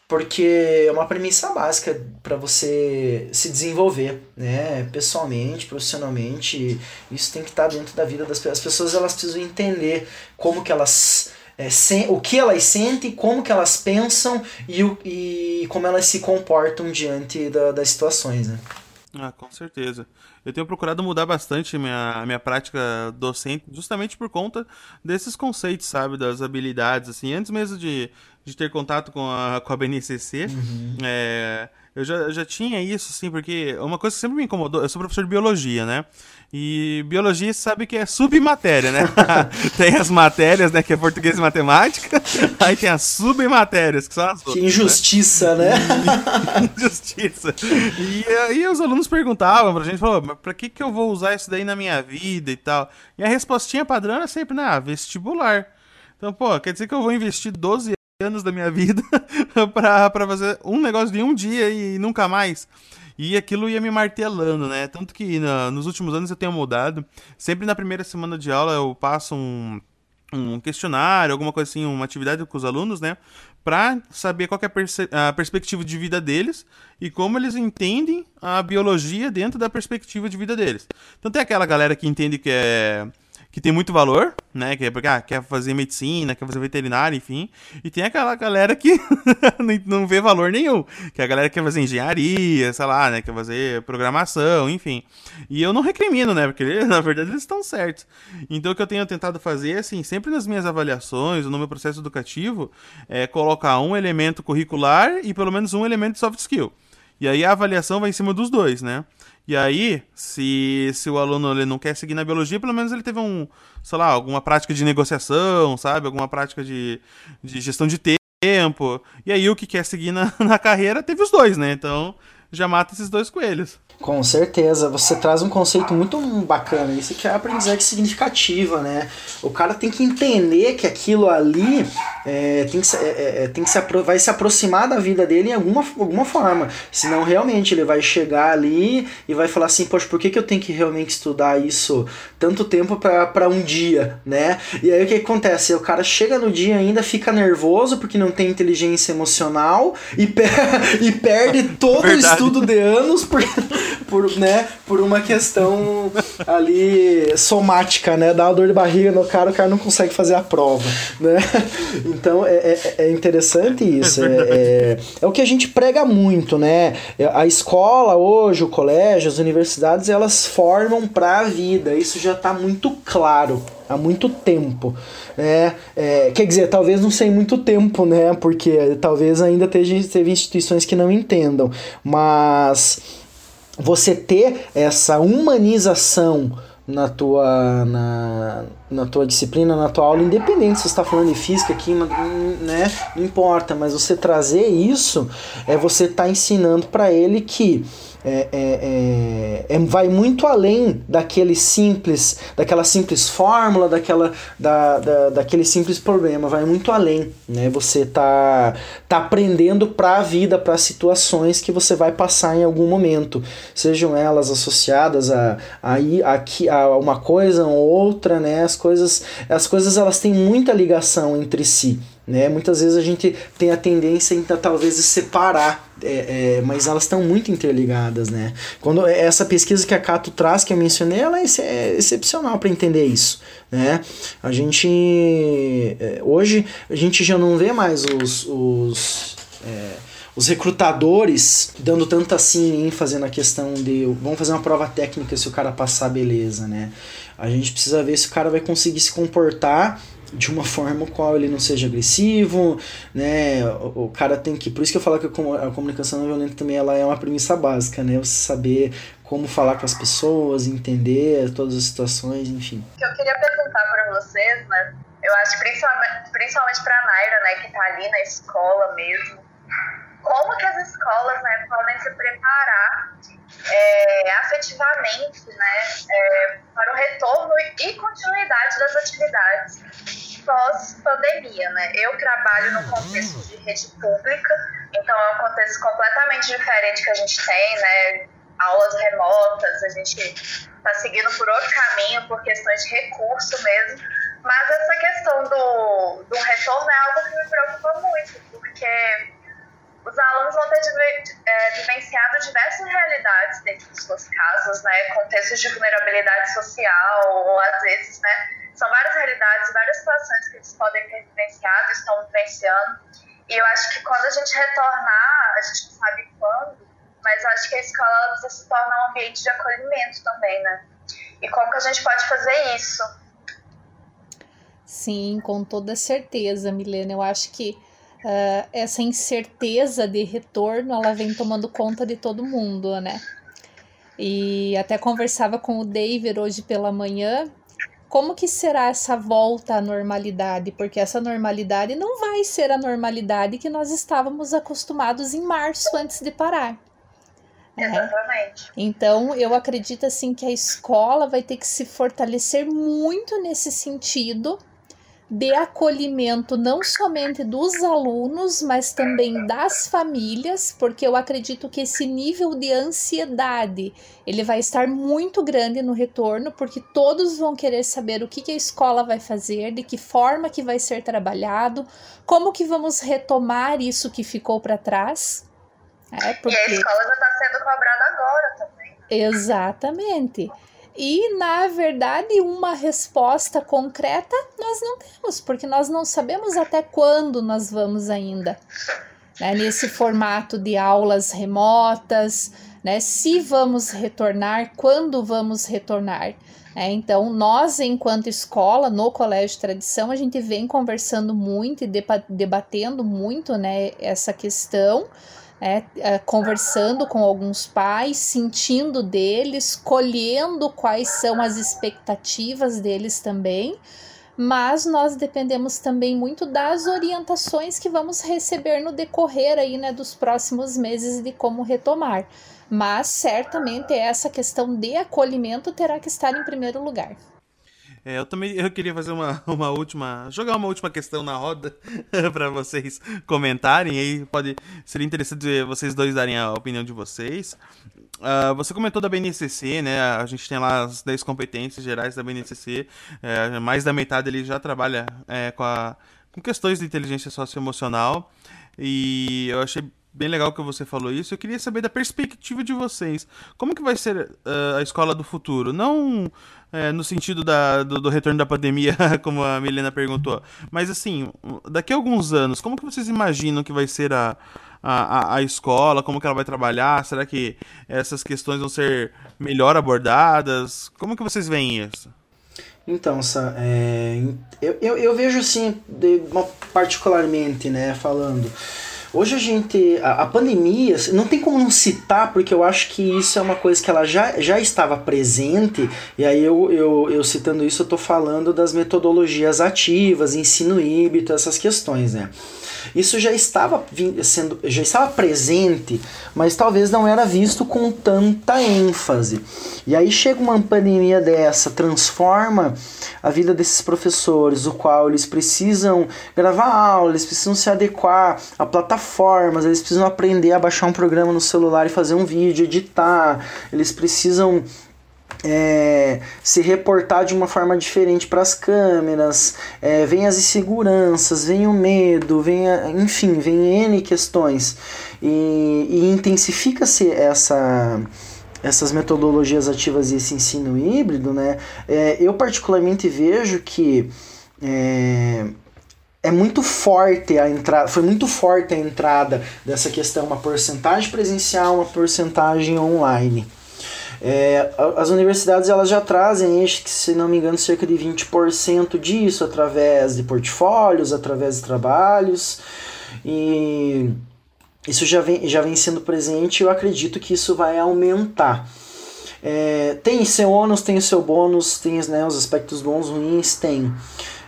porque é uma premissa básica para você se desenvolver, né, pessoalmente, profissionalmente, isso tem que estar tá dentro da vida das pessoas. As pessoas elas precisam entender como que elas é, o que elas sentem, como que elas pensam e, o, e como elas se comportam diante da, das situações, né? Ah, com certeza. Eu tenho procurado mudar bastante minha, minha prática docente, justamente por conta desses conceitos, sabe? Das habilidades, assim. Antes mesmo de, de ter contato com a, com a BNCC, uhum. é, eu já, já tinha isso, assim, porque uma coisa que sempre me incomodou, eu sou professor de biologia, né? E biologia sabe que é submatéria, né? tem as matérias, né, que é português e matemática, aí tem as submatérias, que são as outras, Que injustiça, né? né? injustiça. E aí os alunos perguntavam pra gente, falou, mas pra que que eu vou usar isso daí na minha vida e tal? E a respostinha padrão era sempre, né, ah, vestibular. Então, pô, quer dizer que eu vou investir 12 anos da minha vida pra, pra fazer um negócio de um dia e nunca mais. E aquilo ia me martelando, né? Tanto que na, nos últimos anos eu tenho mudado. Sempre na primeira semana de aula eu passo um, um questionário, alguma coisa assim, uma atividade com os alunos, né? Para saber qual é a, a, perspectiva de vida deles e como eles entendem a biologia dentro da perspectiva de vida deles. Então tem aquela galera que entende que é que tem muito valor, né? Que é porque ah, quer fazer medicina, quer fazer veterinária, enfim. E tem aquela galera que não vê valor nenhum. Que é a galera que quer fazer engenharia, sei lá, né? Quer fazer programação, enfim. E eu não recrimino, né? Porque na verdade eles estão certos. Então o que eu tenho tentado fazer, assim, sempre nas minhas avaliações, no meu processo educativo, é colocar um elemento curricular e pelo menos um elemento soft skill. E aí a avaliação vai em cima dos dois, né? E aí, se, se o aluno ele não quer seguir na biologia, pelo menos ele teve um, sei lá, alguma prática de negociação, sabe? Alguma prática de, de gestão de tempo. E aí o que quer seguir na, na carreira teve os dois, né? Então já mata esses dois coelhos. Com certeza, você traz um conceito muito bacana, isso que é a aprendizagem significativa, né? O cara tem que entender que aquilo ali é, tem que, é, é, tem que se, vai se aproximar da vida dele em alguma, alguma forma, senão realmente ele vai chegar ali e vai falar assim, poxa, por que, que eu tenho que realmente estudar isso tanto tempo para um dia, né? E aí o que acontece? O cara chega no dia ainda, fica nervoso porque não tem inteligência emocional e, per e perde todo Verdade. o estudo de anos por por, né, por uma questão ali somática, né? Dá uma dor de barriga no cara, o cara não consegue fazer a prova, né? Então é, é, é interessante isso. É, é, é, o que a gente prega muito, né? A escola hoje, o colégio, as universidades, elas formam para a vida. Isso já está muito claro há muito tempo. Né? É, quer dizer, talvez não sei muito tempo, né? Porque talvez ainda teve instituições que não entendam. Mas você ter essa humanização na tua, na, na tua disciplina, na tua aula, independente se você está falando de física, química, né? Não importa, mas você trazer isso é você estar tá ensinando para ele que é, é, é, é, vai muito além daquele simples, daquela simples fórmula, daquela, da, da, daquele simples problema, vai muito além, né? Você tá, tá aprendendo para a vida, para situações que você vai passar em algum momento, sejam elas associadas a, a, a, a uma coisa ou outra, né? As coisas, as coisas elas têm muita ligação entre si. Né? Muitas vezes a gente tem a tendência em talvez separar, é, é, mas elas estão muito interligadas. Né? Quando essa pesquisa que a Cato traz, que eu mencionei, ela é, é excepcional para entender isso. Né? A gente é, hoje a gente já não vê mais os, os é, os recrutadores dando tanto assim ênfase na questão de vamos fazer uma prova técnica se o cara passar beleza, né? A gente precisa ver se o cara vai conseguir se comportar de uma forma qual ele não seja agressivo, né? O, o, cara tem que, por isso que eu falo que a comunicação não violenta também ela é uma premissa básica, né? Você saber como falar com as pessoas, entender todas as situações, enfim. O que eu queria perguntar para vocês, né? Eu acho principalmente, principalmente para a Naira, né, que está ali na escola mesmo, como que as escolas, né, podem se preparar é, afetivamente, né, é, para o retorno e continuidade das atividades pós-pandemia, né? Eu trabalho no contexto de rede pública, então é um contexto completamente diferente que a gente tem, né? Aulas remotas, a gente está seguindo por outro caminho, por questões de recurso mesmo. Mas essa questão do, do retorno é algo que me preocupa muito, porque os alunos vão ter é, vivenciado diversas realidades dentro de suas casas, né? Contextos de vulnerabilidade social, ou às vezes, né? São várias realidades, várias situações que eles podem ter vivenciado, estão vivenciando. E eu acho que quando a gente retornar, a gente não sabe quando, mas eu acho que a escola precisa se tornar um ambiente de acolhimento também, né? E como que a gente pode fazer isso? Sim, com toda certeza, Milena. Eu acho que uh, essa incerteza de retorno ela vem tomando conta de todo mundo, né? E até conversava com o David hoje pela manhã. Como que será essa volta à normalidade? Porque essa normalidade não vai ser a normalidade que nós estávamos acostumados em março antes de parar. Né? Exatamente. Então, eu acredito assim que a escola vai ter que se fortalecer muito nesse sentido de acolhimento não somente dos alunos, mas também das famílias, porque eu acredito que esse nível de ansiedade ele vai estar muito grande no retorno, porque todos vão querer saber o que, que a escola vai fazer, de que forma que vai ser trabalhado, como que vamos retomar isso que ficou para trás. É porque... E a escola já está sendo cobrada agora também. Exatamente. E, na verdade, uma resposta concreta nós não temos, porque nós não sabemos até quando nós vamos ainda. Né, nesse formato de aulas remotas, né, se vamos retornar, quando vamos retornar. É, então, nós, enquanto escola, no Colégio Tradição, a gente vem conversando muito e debatendo muito né, essa questão é, conversando com alguns pais, sentindo deles, colhendo quais são as expectativas deles também, mas nós dependemos também muito das orientações que vamos receber no decorrer aí, né, dos próximos meses de como retomar. Mas certamente essa questão de acolhimento terá que estar em primeiro lugar. É, eu também eu queria fazer uma, uma última. jogar uma última questão na roda para vocês comentarem. Aí pode. Seria interessante vocês dois darem a opinião de vocês. Uh, você comentou da BNCC, né? A gente tem lá as 10 competências gerais da BNCC. É, mais da metade ele já trabalha é, com, a, com questões de inteligência socioemocional. E eu achei bem legal que você falou isso. Eu queria saber da perspectiva de vocês. Como que vai ser uh, a escola do futuro? Não é, no sentido da, do, do, retorno da pandemia, como a Milena perguntou, mas assim, daqui a alguns anos, como que vocês imaginam que vai ser a, a, a escola? Como que ela vai trabalhar? Será que essas questões vão ser melhor abordadas? Como que vocês veem isso? Então, é, eu, eu, eu vejo assim, de, particularmente, né, falando Hoje a gente. A, a, pandemia, não tem como não citar, porque eu acho que isso é uma coisa que ela já, já estava presente, e aí eu, eu, eu citando isso, eu estou falando das metodologias ativas, ensino híbrido, essas questões, né? Isso já estava sendo, já estava presente, mas talvez não era visto com tanta ênfase. E aí chega uma pandemia dessa, transforma a vida desses professores, o qual eles precisam gravar aula, eles precisam se adequar a plataformas, eles precisam aprender a baixar um programa no celular e fazer um vídeo, editar, eles precisam é, se reportar de uma forma diferente para as câmeras, é, vem as inseguranças, vem o medo, vem a, enfim, vem N questões. E, e intensifica-se essa essas metodologias ativas e esse ensino híbrido, né? É, eu particularmente vejo que é, é muito forte a entrada, foi muito forte a entrada dessa questão, uma porcentagem presencial, uma porcentagem online. É, as universidades elas já trazem, se não me engano, cerca de 20% disso através de portfólios, através de trabalhos. E isso já vem, já vem sendo presente eu acredito que isso vai aumentar. É, tem seu ônus, tem seu bônus, tem né, os aspectos bons, ruins, tem.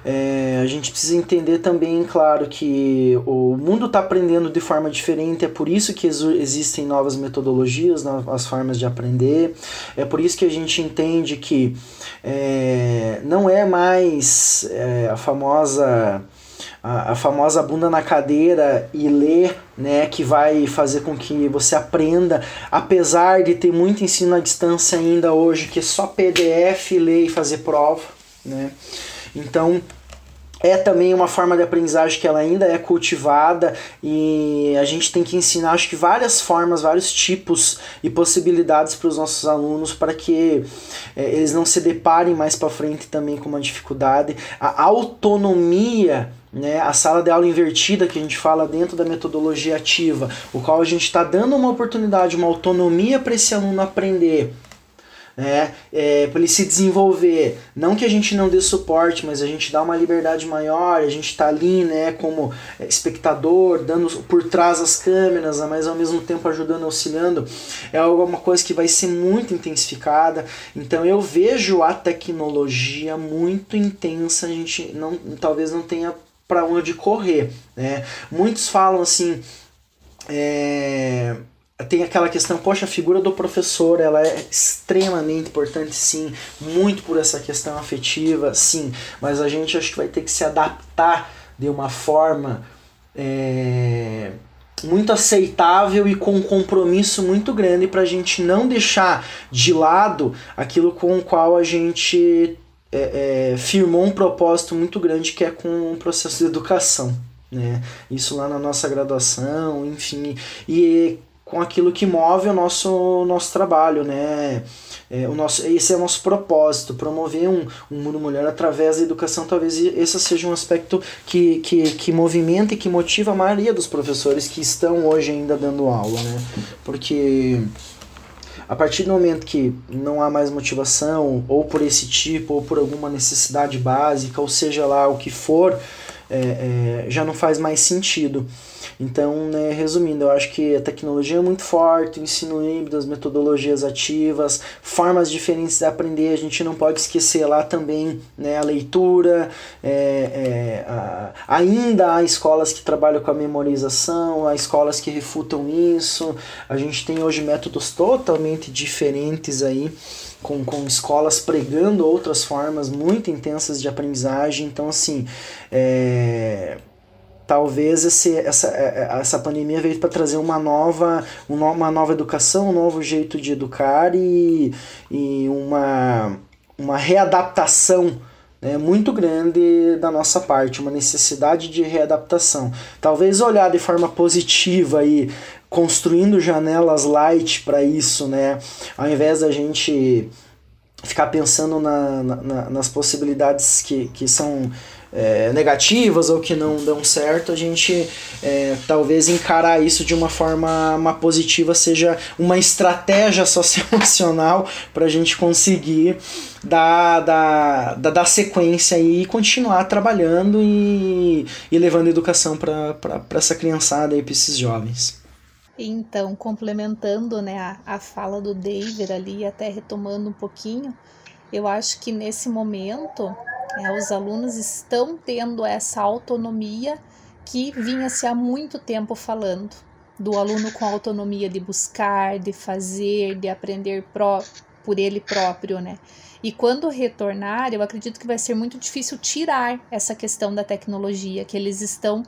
É, a gente precisa entender também, claro, que o mundo está aprendendo de forma diferente, é por isso que existem novas metodologias, novas formas de aprender, é por isso que a gente entende que é, não é mais é, a famosa a, a, famosa bunda na cadeira e ler, né, que vai fazer com que você aprenda, apesar de ter muito ensino à distância ainda hoje, que é só PDF, ler e fazer prova, né? Então, é também uma forma de aprendizagem que ela ainda é cultivada e a gente tem que ensinar acho que várias formas, vários tipos e possibilidades para os nossos alunos para que é, eles não se deparem mais para frente também com uma dificuldade. A autonomia né, a sala de aula invertida que a gente fala dentro da metodologia ativa, o qual a gente está dando uma oportunidade, uma autonomia para esse aluno aprender né? É, para ele se desenvolver. Não que a gente não dê suporte, mas a gente dá uma liberdade maior, a gente está ali né, como espectador, dando por trás as câmeras, mas ao mesmo tempo ajudando, auxiliando. É alguma coisa que vai ser muito intensificada. Então eu vejo a tecnologia muito intensa, a gente não, talvez não tenha para onde correr. Né? Muitos falam assim. É, tem aquela questão, poxa, a figura do professor, ela é extremamente importante, sim, muito por essa questão afetiva, sim, mas a gente acho que vai ter que se adaptar de uma forma é, muito aceitável e com um compromisso muito grande para a gente não deixar de lado aquilo com o qual a gente é, é, firmou um propósito muito grande que é com o processo de educação. Né? Isso lá na nossa graduação, enfim. E com aquilo que move o nosso, nosso trabalho, né? É, o nosso, esse é o nosso propósito, promover um, um mundo mulher através da educação. Talvez esse seja um aspecto que, que, que movimenta e que motiva a maioria dos professores que estão hoje ainda dando aula, né? Porque a partir do momento que não há mais motivação, ou por esse tipo, ou por alguma necessidade básica, ou seja lá o que for, é, é, já não faz mais sentido. Então, né, resumindo, eu acho que a tecnologia é muito forte, o ensino híbrido, as metodologias ativas, formas diferentes de aprender, a gente não pode esquecer lá também né, a leitura, é, é, a, ainda há escolas que trabalham com a memorização, há escolas que refutam isso, a gente tem hoje métodos totalmente diferentes aí, com, com escolas pregando outras formas muito intensas de aprendizagem, então assim, é talvez esse, essa, é, é, essa pandemia veio para trazer uma nova, uma nova educação, um novo jeito de educar e, e uma, uma readaptação né, muito grande da nossa parte, uma necessidade de readaptação. Talvez olhar de forma positiva e construindo janelas light para isso, né, ao invés da gente ficar pensando na, na, nas possibilidades que, que são é, negativas ou que não dão certo, a gente é, talvez encarar isso de uma forma uma positiva seja uma estratégia socioemocional para a gente conseguir dar, dar, dar, dar sequência e continuar trabalhando e, e levando educação para essa criançada e para esses jovens. Então, complementando né, a, a fala do David ali, até retomando um pouquinho, eu acho que nesse momento é, os alunos estão tendo essa autonomia que vinha-se há muito tempo falando, do aluno com autonomia de buscar, de fazer, de aprender pró por ele próprio, né? E quando retornar, eu acredito que vai ser muito difícil tirar essa questão da tecnologia, que eles estão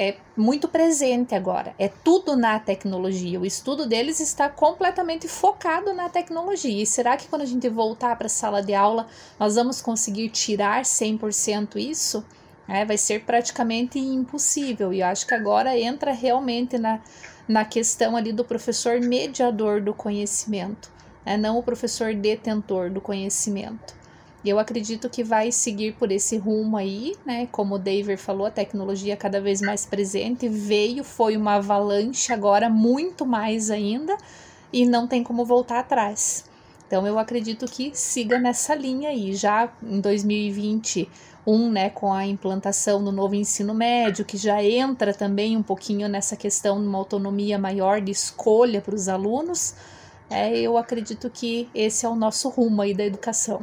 é muito presente agora. É tudo na tecnologia. O estudo deles está completamente focado na tecnologia. E será que quando a gente voltar para a sala de aula, nós vamos conseguir tirar 100% isso? É, vai ser praticamente impossível. E eu acho que agora entra realmente na, na questão ali do professor mediador do conhecimento, é, não o professor detentor do conhecimento. Eu acredito que vai seguir por esse rumo aí, né? Como o David falou, a tecnologia cada vez mais presente, veio, foi uma avalanche, agora muito mais ainda, e não tem como voltar atrás. Então eu acredito que siga nessa linha aí, já em 2021, né, com a implantação do novo ensino médio, que já entra também um pouquinho nessa questão de uma autonomia maior de escolha para os alunos, é, eu acredito que esse é o nosso rumo aí da educação.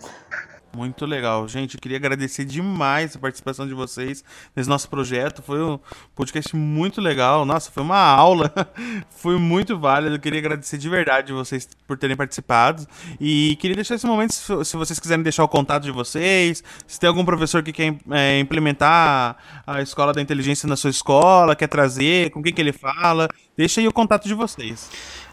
Muito legal. Gente, queria agradecer demais a participação de vocês nesse nosso projeto. Foi um podcast muito legal. Nossa, foi uma aula. foi muito válido. Eu queria agradecer de verdade vocês por terem participado. E queria deixar esse momento, se vocês quiserem deixar o contato de vocês, se tem algum professor que quer é, implementar a escola da inteligência na sua escola, quer trazer, com quem que ele fala, deixa aí o contato de vocês.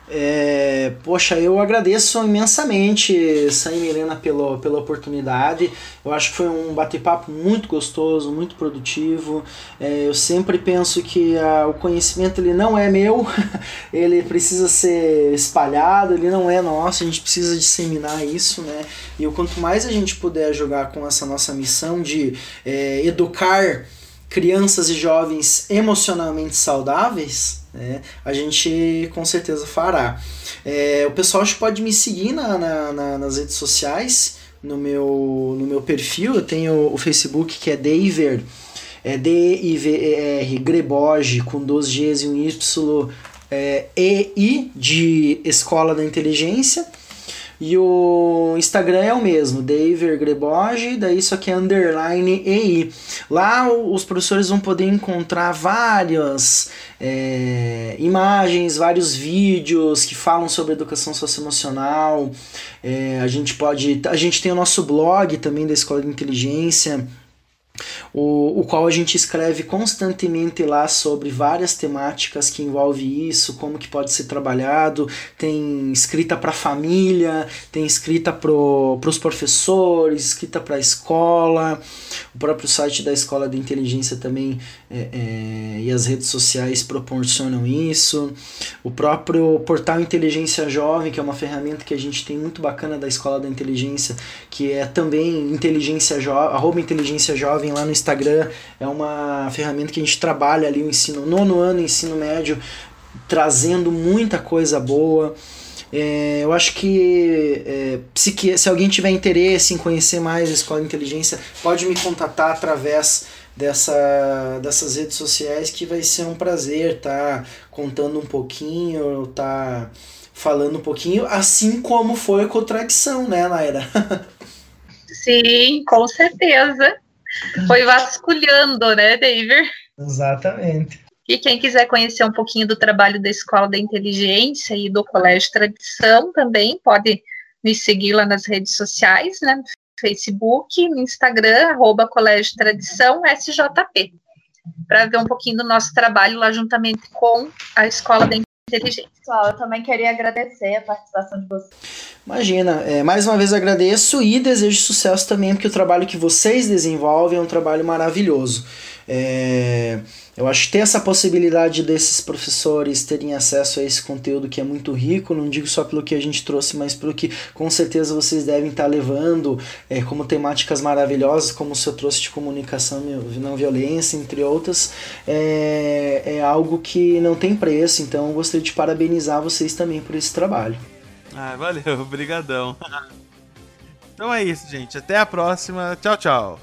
É, poxa, eu agradeço imensamente, Sam e Milena, pela, pela oportunidade. Eu acho que foi um bate-papo muito gostoso, muito produtivo. É, eu sempre penso que a, o conhecimento ele não é meu, ele precisa ser espalhado, ele não é nosso, a gente precisa disseminar isso, né? E quanto mais a gente puder jogar com essa nossa missão de é, educar crianças e jovens emocionalmente saudáveis, né, a gente com certeza fará. É, o pessoal pode me seguir na, na, na, nas redes sociais, no meu, no meu perfil, eu tenho o Facebook que é Daver, é D-I-V-E-R, Greboge, com dois Gs e um Y, é, E-I, de Escola da Inteligência, e o Instagram é o mesmo, David Greboge, daí isso aqui é underline EI. Lá os professores vão poder encontrar várias é, imagens, vários vídeos que falam sobre educação socioemocional. É, a gente pode. A gente tem o nosso blog também da Escola de Inteligência o, o qual a gente escreve constantemente lá sobre várias temáticas que envolvem isso, como que pode ser trabalhado, tem escrita para a família, tem escrita para os professores, escrita para a escola, o próprio site da Escola de Inteligência também é, é, e as redes sociais proporcionam isso, o próprio portal Inteligência Jovem, que é uma ferramenta que a gente tem muito bacana da Escola da Inteligência, que é também inteligência jo arroba inteligência jovem lá no Instagram, é uma ferramenta que a gente trabalha ali o ensino nono ano, ensino médio, trazendo muita coisa boa. É, eu acho que é, se, se alguém tiver interesse em conhecer mais a Escola de Inteligência, pode me contatar através dessa, dessas redes sociais que vai ser um prazer estar tá contando um pouquinho, tá falando um pouquinho, assim como foi com a tradição, né, Naira? Sim, com certeza. Foi vasculhando, né, David? Exatamente. E quem quiser conhecer um pouquinho do trabalho da Escola da Inteligência e do Colégio Tradição também pode me seguir lá nas redes sociais, né? No Facebook, no Instagram, arroba Colégio Tradição SJP, para ver um pouquinho do nosso trabalho lá juntamente com a Escola da Inteligência. Pessoal, eu também queria agradecer a participação de vocês. Imagina, é, mais uma vez agradeço e desejo sucesso também, porque o trabalho que vocês desenvolvem é um trabalho maravilhoso. É, eu acho que ter essa possibilidade desses professores terem acesso a esse conteúdo que é muito rico, não digo só pelo que a gente trouxe, mas pelo que com certeza vocês devem estar levando é, como temáticas maravilhosas, como o seu trouxe de comunicação não violência, entre outras, é, é algo que não tem preço. Então eu gostaria de parabenizar vocês também por esse trabalho. Ah, valeu, obrigadão. Então é isso, gente. Até a próxima. Tchau, tchau.